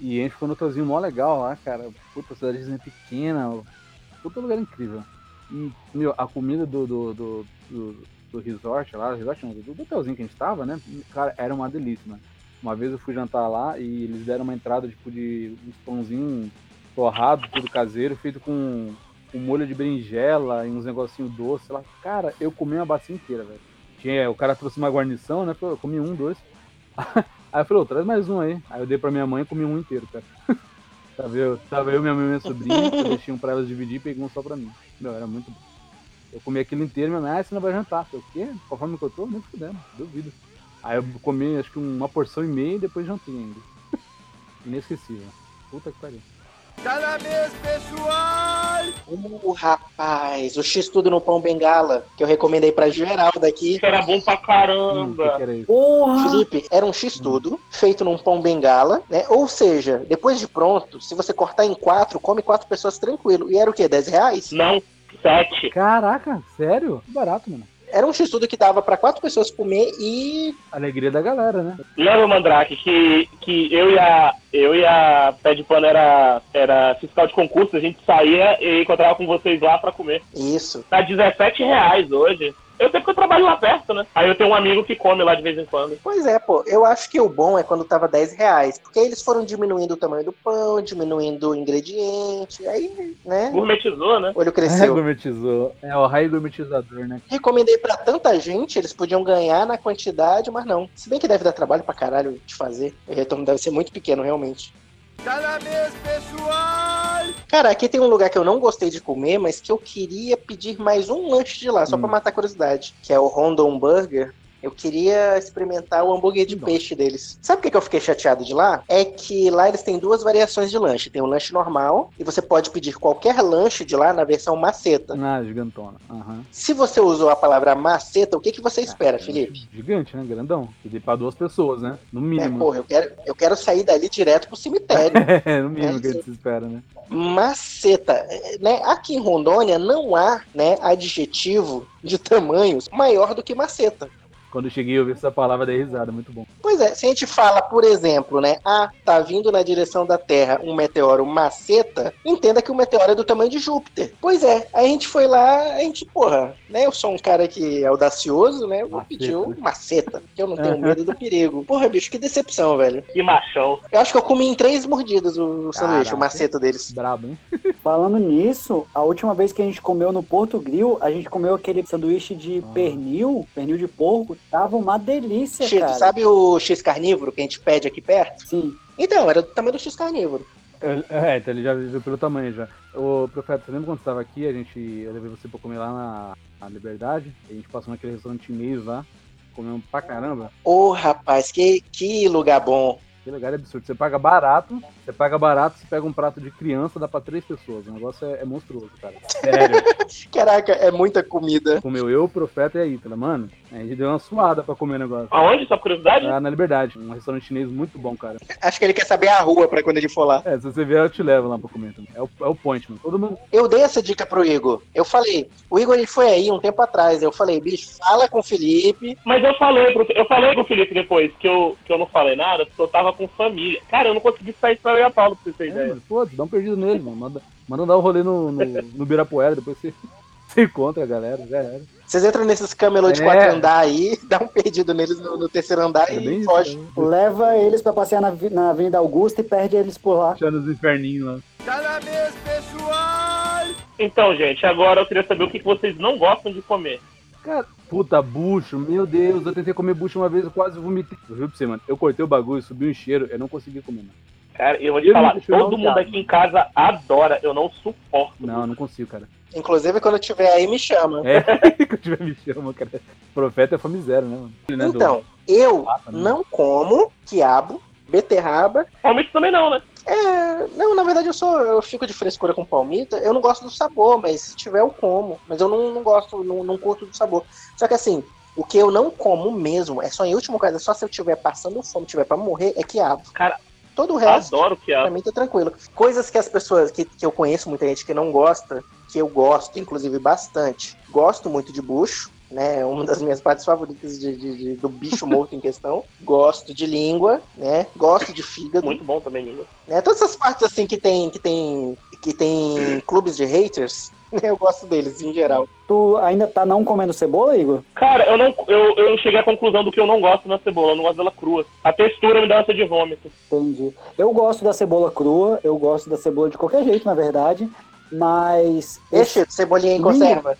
E a gente ficou no hotelzinho mó legal lá, cara. Puta, cidadezinha pequena. Puta lugar incrível. E, meu, a comida do, do, do, do, do resort lá, resort não, do hotelzinho que a gente tava, né? Cara, era uma delícia, mano. Uma vez eu fui jantar lá e eles deram uma entrada, tipo, de uns pãozinhos torrados, tudo caseiro, feito com um molho de berinjela e uns negocinhos doces lá. Cara, eu comi uma bacia inteira, velho. Tinha, o cara trouxe uma guarnição, né? Eu comi um, dois. (laughs) Aí eu falei, ô, traz mais um aí. Aí eu dei pra minha mãe e comi um inteiro, cara. (laughs) tava, eu, tava eu, minha mãe e minha sobrinha, eu deixei um pra elas dividir e peguei um só pra mim. Meu, era muito bom. Eu comi aquilo inteiro, minha mãe, ah, você não vai jantar. Eu o quê? Conforme que eu tô, nem fudendo, duvido. Aí eu comi acho que uma porção e meia e depois jantei ainda. Inesquecível. Puta que pariu. Tá na mesa, pessoal! Uh, rapaz, o X-Tudo no Pão Bengala, que eu recomendei pra geral daqui. Isso era bom pra Hum, caramba. que era isso? Porra! Felipe, era um X-Tudo feito num pão bengala, né? Ou seja, depois de pronto, se você cortar em quatro, come quatro pessoas tranquilo. E era o quê? 10 reais? Não, sete. Caraca, sério? Que barato, mano. Era um X-Tudo que dava pra quatro pessoas comer e. Alegria da galera, né? Lembra, Mandrake, que, que eu e a, eu e a Pé de Pano era, era fiscal de concurso, a gente saía e encontrava com vocês lá pra comer. Isso. Tá 17 reais hoje. Eu sei porque eu trabalho lá perto, né? Aí eu tenho um amigo que come lá de vez em quando. Pois é, pô. Eu acho que o bom é quando tava 10 reais. Porque aí eles foram diminuindo o tamanho do pão, diminuindo o ingrediente. Aí, né? Gourmetizou, né? O olho É, cresceu. gourmetizou. É o raio gourmetizador, né? Recomendei pra tanta gente, eles podiam ganhar na quantidade, mas não. Se bem que deve dar trabalho pra caralho de fazer. O retorno deve ser muito pequeno, realmente. Tá na mesa, pessoal! Cara, aqui tem um lugar que eu não gostei de comer, mas que eu queria pedir mais um lanche de lá, só Hum. pra matar a curiosidade. Que é o Rondon Burger. Eu queria experimentar o hambúrguer de peixe deles. Sabe o que que eu fiquei chateado de lá? É que lá eles têm duas variações de lanche. Tem o lanche normal, e você pode pedir qualquer lanche de lá na versão maceta. Ah, gigantona. Aham. Se você usou a palavra maceta, o que, que você espera, É, Felipe? Gigante, né? Grandão. E pra duas pessoas, né? No É, mínimo. porra, eu quero, eu quero sair dali direto pro cemitério. (laughs) É, no mínimo É que a gente se espera, né? maceta, É, né? Aqui em Rondônia não há, né, adjetivo de tamanhos maior do que maceta. Quando eu cheguei eu vi essa palavra, dei risada, muito bom. Pois é, se a gente fala, por exemplo, né, ah, tá vindo na direção da Terra um meteoro maceta, entenda que o meteoro é do tamanho de Júpiter. Pois é, aí a gente foi lá, a gente, porra, né, eu sou um cara que é audacioso, né, eu vou Maceta, pedir o né? maceta, porque eu não tenho (laughs) medo do perigo. Porra, bicho, que decepção, velho. Que machão. Eu acho que eu comi em três mordidas o sanduíche, Caraca. o maceta deles. Brabo, hein? (laughs) Falando nisso, a última vez que a gente comeu no Porto Grill, a gente comeu aquele sanduíche de Ah. pernil, pernil de porco, tava uma delícia, X, cara. sabe o X carnívoro que a gente pede aqui perto? Sim. Então, era do tamanho do X carnívoro. É, então ele já viu pelo tamanho já. Ô, Profeta, você lembra quando você tava aqui? A gente, eu levei você pra comer lá na, na Liberdade. A gente passou naquele restaurante chinês lá. Comemos pra caramba. Ô, rapaz, que, que lugar bom. Que lugar absurdo. Você paga barato, você paga barato, você pega um prato de criança, dá pra três pessoas. O negócio é, é monstruoso, cara. (laughs) Sério. Caraca, é muita comida. Comeu eu, o Profeta e a Ítala. Mano, a gente deu uma suada pra comer o negócio. Aonde? Só curiosidade? Lá na Liberdade. Um restaurante chinês muito bom, cara. Acho que ele quer saber a rua pra quando ele for lá. É, se você vier, eu te levo lá pra comer também. É o, é o point, mano. Todo mundo. Eu dei essa dica pro Igor. Eu falei, o Igor ele foi aí um tempo atrás. Eu falei, bicho, fala com o Felipe. Mas eu falei, pro, eu falei com o Felipe depois que eu, que eu não falei nada, porque eu tava com família. Cara, eu não consegui sair pra eu e a Paulo, pra você ter É, ideia. mano, foda-se, dá um perdido nele, mano. Manda, manda dar um rolê no, no, no Birapuera, depois você, você encontra a galera, já era. Vocês entram nesses camelô de É. quatro andar aí, (laughs) dá um perdido neles no, no terceiro andar É e isso, foge. né? Leva eles pra passear na, na Avenida Augusta e perde eles por lá. Achando os inferninhos lá. Tá na mesa, pessoal! Então, gente, agora eu queria saber o que que vocês não gostam de comer. Cara, puta, bucho, meu Deus, eu tentei comer bucho uma vez, eu quase vomitei. Eu juro pra você, mano, eu cortei o bagulho, subiu um cheiro, eu não consegui comer, mano. Cara, eu vou te Eu falar, todo mundo aqui em casa adora, eu não suporto. Não, eu não consigo, cara. Inclusive, quando eu estiver aí, me chama. É, (laughs) que eu tiver me chama, cara. Profeta é fome zero, né, mano? Né, Então, eu né? não como quiabo, beterraba. Palmito também não, né? É, não, na verdade eu sou, eu fico de frescura com palmita. Eu não gosto do sabor, mas se tiver eu como. Mas eu não, não gosto, não, não curto do sabor. Só que assim, o que eu não como mesmo, é só em último caso, é só se eu estiver passando fome, tiver pra morrer, é quiabo. Cara, Todo o resto, Adoro pra é. mim tá tranquilo. Coisas que as pessoas, que, que eu conheço muita gente que não gosta, que eu gosto, inclusive bastante. Gosto muito de bucho, né? É uma das minhas partes favoritas de, de- de- do bicho morto em questão. Gosto de língua, né? Gosto de fígado. Muito bom também, língua. né? Todas essas partes assim que tem, que tem, que tem clubes de haters, (laughs) né? eu gosto deles em geral. Tu ainda tá não comendo cebola, Igor? Cara, eu não eu, eu cheguei à conclusão do que eu não gosto na cebola, eu não gosto dela crua. A textura me dá ânsia de vômito. Entendi. Eu gosto da cebola crua, eu gosto da cebola de qualquer jeito, na verdade. Mas. Deixa cebolinha em Língua. conserva.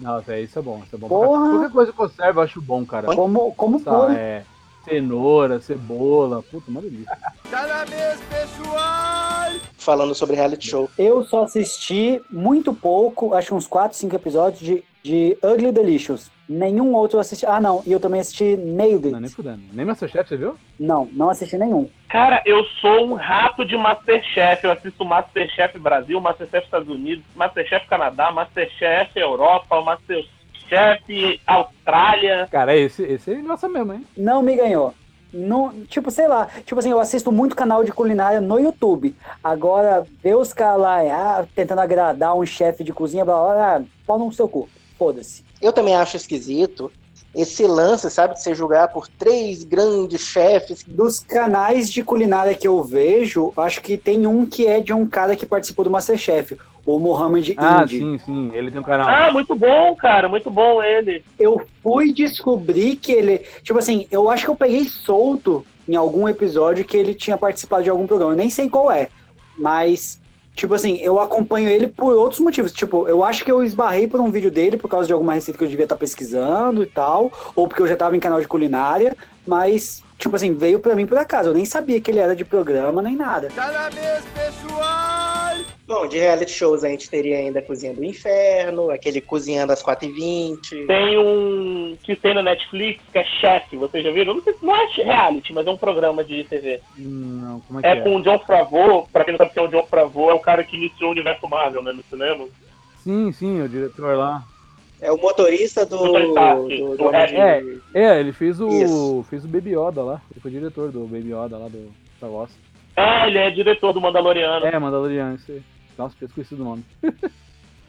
Não, velho, isso é bom, isso é bom. Porra. Qualquer coisa que conserva eu acho bom, cara. Como, como Tá, pôr? é, Cenoura, cebola. Puta, uma delícia. Tá na mesa, pessoal! Falando sobre reality show. Eu só assisti muito pouco, acho uns 4, 5 episódios de, de Ugly Delicious. Nenhum outro eu assisti. Ah, não. E eu também assisti Nailed Não, nem It. fudendo. Nem Masterchef, você viu? Não, não assisti nenhum. Cara, eu sou um rato de Masterchef. Eu assisto Masterchef Brasil, Masterchef Estados Unidos, Masterchef Canadá, Masterchef Europa, Masterchef Austrália. Cara, esse, esse é nossa mesmo, hein? Não me ganhou. Não, tipo, sei lá. Tipo assim, eu assisto muito canal de culinária no YouTube. Agora, ver os caras lá ah, tentando agradar um chefe de cozinha, blá, blá, blá, pau no seu cu. Foda-se. Eu também acho esquisito esse lance, sabe, de você julgar por três grandes chefes. Dos canais de culinária que eu vejo, acho que tem um que é de um cara que participou do Masterchef, o Mohamed Ah, Indy. sim, sim. Ele tem um canal. Ah, muito bom, cara, muito bom ele. Eu fui descobrir que ele. Tipo assim, eu acho que eu peguei solto em algum episódio que ele tinha participado de algum programa. Eu nem sei qual é. Mas, tipo assim, eu acompanho ele por outros motivos. Tipo, eu acho que eu esbarrei por um vídeo dele por causa de alguma receita que eu devia estar pesquisando e tal. Ou porque eu já tava em canal de culinária. Mas, tipo assim, veio pra mim por acaso. Eu nem sabia que ele era de programa nem nada. Tá na mesa, pessoal! Bom, de reality shows a gente teria ainda Cozinha do Inferno, aquele Cozinhando às 4h20. Tem um que tem na Netflix que é Chef, vocês já viram? Não, sei, não é reality, mas é um programa de TV. Não, como é que É é? com o John Favreau, pra quem não sabe quem é o John Favreau, é o cara que iniciou o universo Marvel, né, no cinema. Sim, sim, o diretor lá. É o motorista do. Do do, do É, é, ele fez o. Isso. fez o Baby Yoda lá. Ele foi diretor do Baby Yoda lá do Star Wars. Ah, ele é diretor do Mandaloriano. É, Mandaloriano, isso aí. Nossa, tinha esquecido o nome. (laughs)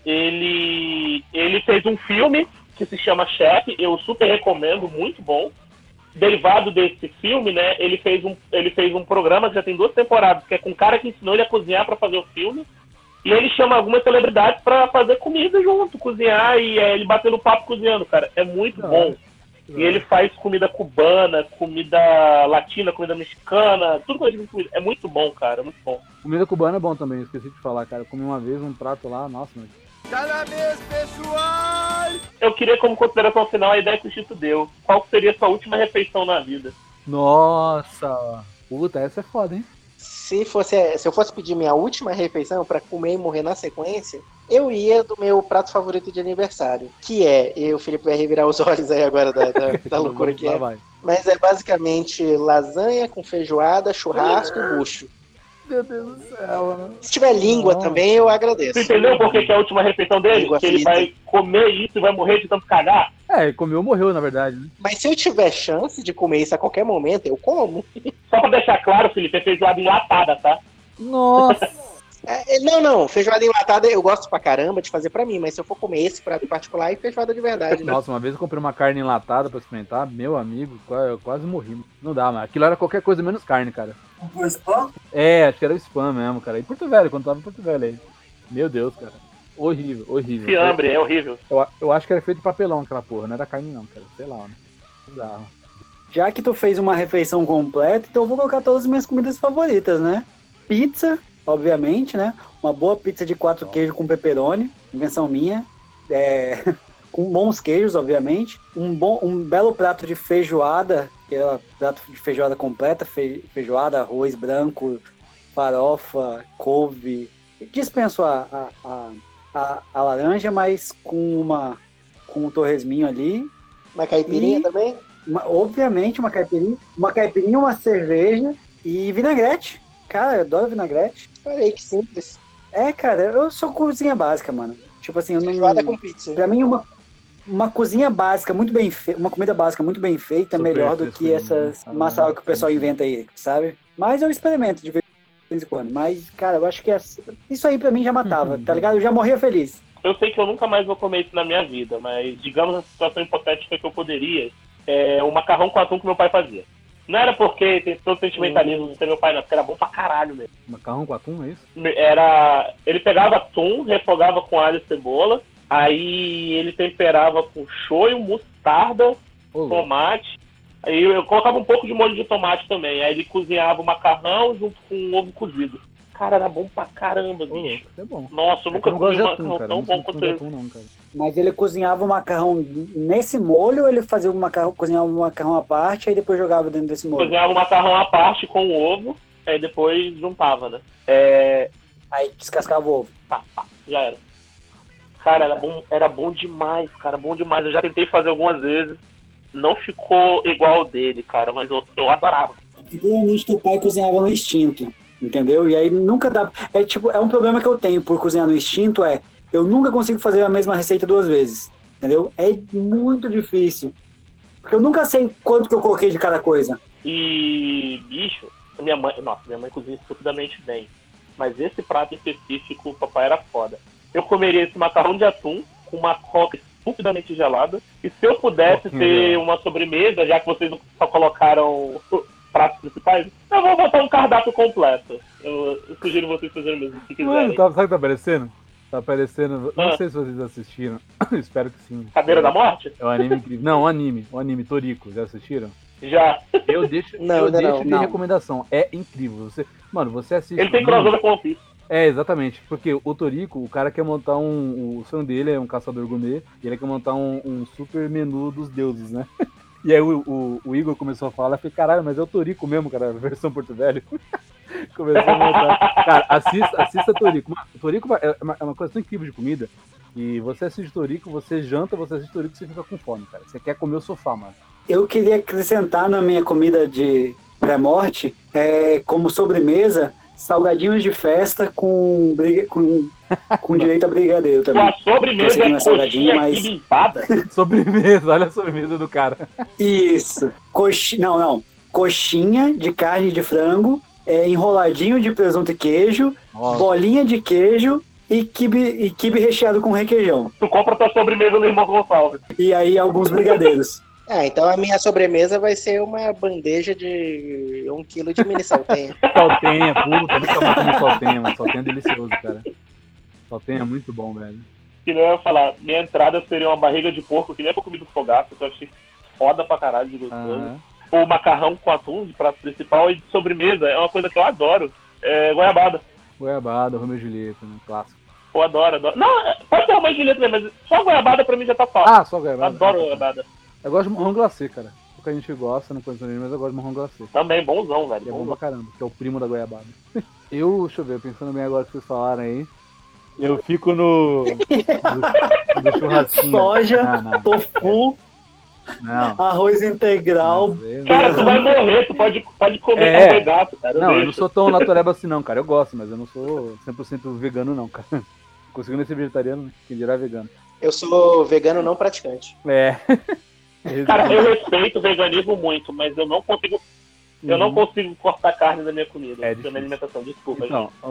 Ele, ele fez um filme que se chama Chef, eu super recomendo, muito bom. Derivado desse filme, né, ele fez um, ele fez um programa que já tem duas temporadas, que é com um cara que ensinou ele a cozinhar pra fazer o filme. E ele chama algumas celebridades pra fazer comida junto, cozinhar e é, ele batendo papo cozinhando, cara. É muito Da bom. E ele faz comida cubana, comida latina, comida mexicana, tudo coisa de comida. É muito bom, cara, é muito bom. Comida cubana é bom também, esqueci de falar, cara. Eu comi uma vez um prato lá, nossa, mas. Tá na mesa, pessoal! Eu queria, como consideração final, a ideia que o Chito deu. Qual seria a sua última refeição na vida? Nossa! Puta, essa é foda, hein? Se, fosse, se eu fosse pedir minha última refeição pra comer e morrer na sequência, eu ia do meu prato favorito de aniversário. Que é, e o Felipe vai revirar os (laughs) olhos aí agora da, da, (laughs) da loucura que é. Mas é basicamente lasanha com feijoada, churrasco e bucho. Meu Deus do céu, mano. Se tiver língua Não. também, eu agradeço. Você entendeu por que que é a última refeição dele? Língua que ele frita. vai comer isso e vai morrer de tanto cagar? É, ele comeu ou morreu, na verdade, né? Mas se eu tiver chance de comer isso a qualquer momento, eu como. (laughs) Só pra deixar claro, Felipe, é feijoada enlatada, tá? Nossa! (laughs) É, é, não, não, feijoada enlatada eu gosto pra caramba de fazer pra mim, mas se eu for comer esse prato particular, é feijoada de verdade, né? Nossa, uma vez eu comprei uma carne enlatada pra experimentar, meu amigo, eu quase morri. Não dá, mas aquilo era qualquer coisa menos carne, cara. É, acho que era o spam mesmo, cara. E Porto Velho, quando tava em Porto Velho aí. Meu Deus, cara. Horrível, horrível. Fiambre, é horrível. Eu, eu acho que era feito de papelão aquela porra, não era carne não, cara. Sei lá, né? Bizarro. Já que tu fez uma refeição completa, então eu vou colocar todas as minhas comidas favoritas, né? Pizza, obviamente, né? Uma boa pizza de quatro queijos com pepperoni, invenção minha. É, (laughs) com bons queijos, obviamente. Um, bom, um belo prato de feijoada, que é um prato de feijoada completa, fe- feijoada, arroz branco, farofa, couve. Dispenso a, a, a, a, a laranja, mas com uma com um torresminho ali, Uma caipirinha E- também? uma- obviamente, uma caipirinha, uma caipirinha, uma cerveja e vinagrete. Cara, eu adoro vinagrete. Olha aí que simples. É, cara, eu sou cozinha básica, mano. Tipo assim, eu não. Feijoada com pizza. Pra mim, uma, uma cozinha básica muito bem feita, uma comida básica muito bem feita é Super melhor do que essas né? massal que o pessoal inventa aí, sabe? Mas eu experimento de vez em quando. Mas, cara, eu acho que essa- isso aí pra mim já matava, tá ligado? Eu já morria feliz. Eu sei que eu nunca mais vou comer isso na minha vida, mas digamos a situação hipotética que eu poderia, é o macarrão com atum que meu pai fazia. Não era porque tem todo sentimentalismo de ser meu pai, não, porque era bom pra caralho mesmo. Macarrão com atum, é isso? Era. Ele pegava atum, refogava com alho e cebola, aí ele temperava com shoyu, mostarda, tomate. Aí eu colocava um pouco de molho de tomate também. Aí ele cozinhava o macarrão junto com o ovo cozido. Cara, era bom pra caramba, bicho. é bom. Nossa, eu É nunca eu comi um macarrão cara. tão Não bom quanto esse. não, cara. Mas ele cozinhava o macarrão nesse molho ou ele fazia o macarrão, cozinhava o macarrão à parte e depois jogava dentro desse molho? Cozinhava o macarrão à parte com o ovo, aí depois juntava, né? É, Aí descascava o ovo. pá, pá, já era. Cara, era bom, era bom demais, cara, bom demais. Eu já tentei fazer algumas vezes. Não ficou igual ao dele, cara, mas eu, eu adorava. Provavelmente teu pai cozinhava no instinto, entendeu? E aí nunca dá. É tipo, é um problema que eu tenho por cozinhar no instinto, é eu nunca consigo fazer a mesma receita duas vezes. Entendeu? É muito difícil. Porque eu nunca sei quanto que eu coloquei de cada coisa. E, bicho, minha mãe, nossa, minha mãe cozinha estupidamente bem. Mas esse prato específico, o papai era foda. Eu comeria esse macarrão de atum com uma coca estupidamente gelada. E se eu pudesse Coquinha ter uma sobremesa, já que vocês só colocaram (laughs) pratos principais, eu vou botar um cardápio completo. Eu, eu sugiro vocês fazerem o mesmo, se Mano, quiserem. tá, sabe o que tá aparecendo? Tá aparecendo. Não Ah. sei se vocês assistiram. (coughs) Espero que sim. Cadeira da morte? É um anime incrível. Não, um anime. Um anime, Toriko. Já assistiram? Já. Eu deixo, Não, eu ainda deixo não, de não. recomendação. É incrível. Você, mano, você assiste. Ele tem crossover com o One Piece. É, exatamente. Porque o Toriko, o cara quer montar um. O sonho dele é um caçador gourmet. E ele quer montar um, um super menu dos deuses, né? (laughs) E aí o, o- o Igor começou a falar, eu falei, caralho, mas é o Torico mesmo, cara, versão Porto Velho. (laughs) começou a montar. Cara, assista, assista Torico. Torico é uma, é uma coisa tão incrível de comida. E você assiste Torico, você janta, você assiste Torico, você fica com fome, cara. Você quer comer o sofá, mano. Eu queria acrescentar na minha comida de pré-morte, é, como sobremesa, salgadinhos de festa com, briga- com, com (laughs) direito a brigadeiro Com também. a sobremesa é salgadinho, coxinha mas- quilimpada. (laughs) Sobremesa, olha a sobremesa do cara. Isso. Coxi... Não, não. Coxinha de carne de frango, é, enroladinho de presunto e queijo, Nossa. bolinha de queijo e quibe, e quibe recheado com requeijão. Tu compra tua sobremesa no Irmão Gonçalves. E aí alguns brigadeiros. Ah, então a minha sobremesa vai ser uma bandeja de um quilo de mini saltenha. (laughs) Saltenha, puta, nunca mais comi saltenha, mas saltenha é delicioso, cara. Saltenha é muito bom, velho. Que não ia falar, minha entrada seria uma barriga de porco, que nem eu comi do fogaço, que eu achei foda pra caralho de gostoso. Aham. Ou macarrão com atum de prato principal e de sobremesa, é uma coisa que eu adoro. É goiabada. Goiabada, Romeo e Julieta, né? Clássico. Eu adoro, adoro. Não, é- pode ter uma de letra também, mas só goiabada pra mim já tá fácil. Ah, só goiabada. adoro goiabada. Eu gosto de marrom glacê, cara. Pouca gente gosta, não conheço ninguém, mas eu gosto de marrom glacê. Também, bonzão, velho. Que é bom pra caramba, que é o primo da goiabada. (laughs) Eu, deixa eu ver, pensando bem agora que vocês falaram aí. Eu fico no. do, do churrasquinho. Soja, Não, não, tofu, não. arroz integral. Cara, tu vai morrer, tu pode, pode comer É. carboidrato, cara. Não, eu não sou tão natureba assim não, cara. Eu gosto, mas eu não sou 100% vegano não, cara. Conseguindo ser vegetariano, né? quem dirá vegano. Eu sou vegano não praticante. É. Cara, eu respeito o veganismo muito, mas eu não consigo. Eu não Uhum. consigo cortar carne da minha comida, É da minha alimentação, desculpa. Então, a,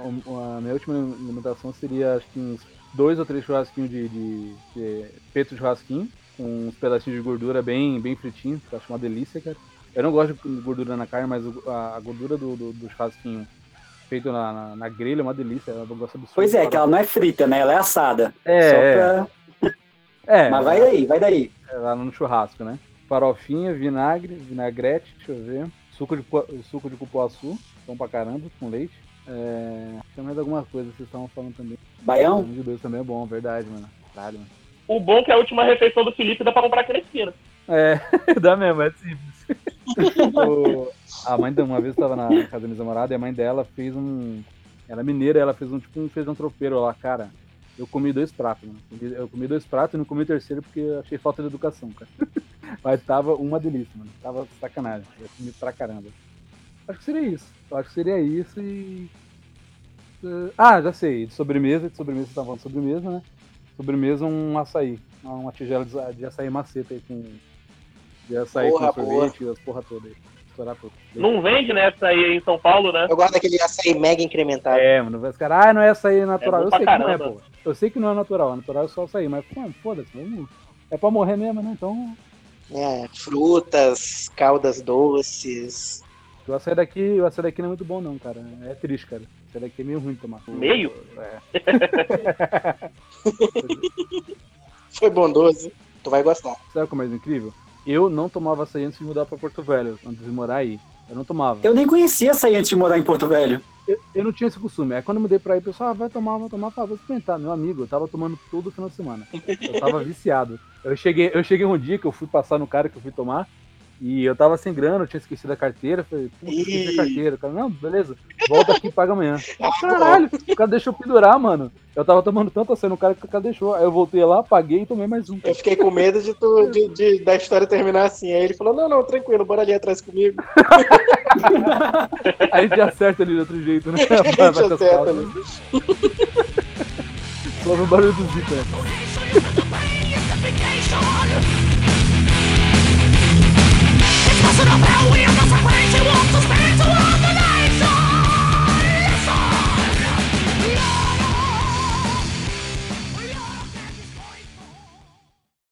a- a minha última alimentação seria acho que uns dois ou três churrasquinhos de, de, de peito de churrasquinho, com uns pedacinhos de gordura bem, bem fritinho, que eu acho uma delícia, cara. Eu não gosto de gordura na carne, mas a, gordura do, do, do churrasquinho feito na, na, na grelha é uma delícia, eu gosto absurdo. Pois é, que ela não é frita, né? Ela é assada. É, Só é, pra... é, Mas vai daí, vai daí. é lá no churrasco, né? Farofinha, vinagre, vinagrete, deixa eu ver. Suco de, suco de cupuaçu, bom pra caramba, com leite. É... Tem mais alguma coisa que vocês estavam falando também. Baião? De Deus, também é bom, verdade, mano. Caralho, mano. O bom é que a última refeição do Felipe dá pra comprar aqui na esquina. É, (laughs) dá mesmo, é simples. (laughs) O- a mãe da uma vez tava na casa da minha namorada e a mãe dela fez um. Ela é mineira, ela fez um tipo um feijão tropeiro lá, cara. Eu comi dois pratos, mano. Eu comi dois pratos e não comi o terceiro porque eu achei falta de educação, cara. (laughs) Mas tava uma delícia, mano. Tava sacanagem. Eu comi pra caramba. Acho que seria isso. Eu acho que seria isso e. eh, Ah, já sei. De sobremesa, de sobremesa, você tava falando de sobremesa, né? Sobremesa, um açaí. Uma tigela de açaí maceta aí com. De açaí Porra, com sorvete e as porra toda aí. Estourar tudo. Não vende nessa aí em São Paulo, né? Eu gosto daquele açaí mega incrementado. É, mano, vai ficar, ah, não é açaí natural. É eu sei que não é, caramba. pô. Eu sei que não é natural, natural é só açaí, mas, foda-se, vamos. É pra morrer mesmo, né? Então, É, frutas, caldas doces. o açaí daqui, o açaí daqui não é muito bom, não, cara. É triste, cara. O açaí daqui é meio ruim de tomar. Meio? É. (laughs) Foi bondoso. Tu vai gostar. Sabe o que é mais incrível? Eu não tomava açaí antes de mudar pra Porto Velho, antes de morar aí. Eu não tomava. Eu nem conhecia açaí antes de morar em Porto Velho. eu, eu não tinha esse costume. Aí quando eu mudei pra aí, o pessoal, ah, vai tomar, vai tomar, ah, vou experimentar. Meu amigo, eu tava tomando todo final de semana. Eu tava (laughs) viciado. Eu cheguei, eu cheguei um dia que eu fui passar no cara que eu fui tomar. E eu tava sem grana, eu tinha esquecido a carteira. Falei, putz, esqueci a carteira. O cara, não, beleza, volta aqui e paga amanhã. Caralho, o cara deixou pendurar, mano. Eu tava tomando tanto assim no cara que o cara deixou. Aí eu voltei lá, paguei e tomei mais um. Eu fiquei com medo de, tu, de, de- da história terminar assim. Aí ele falou: Não, não, tranquilo, bora ali atrás comigo. Aí a gente acerta ali de outro jeito, né? A gente Vai acerta ali. Só no barulho do né? Listen up, hell, we are the supreme. She wants to speak to us.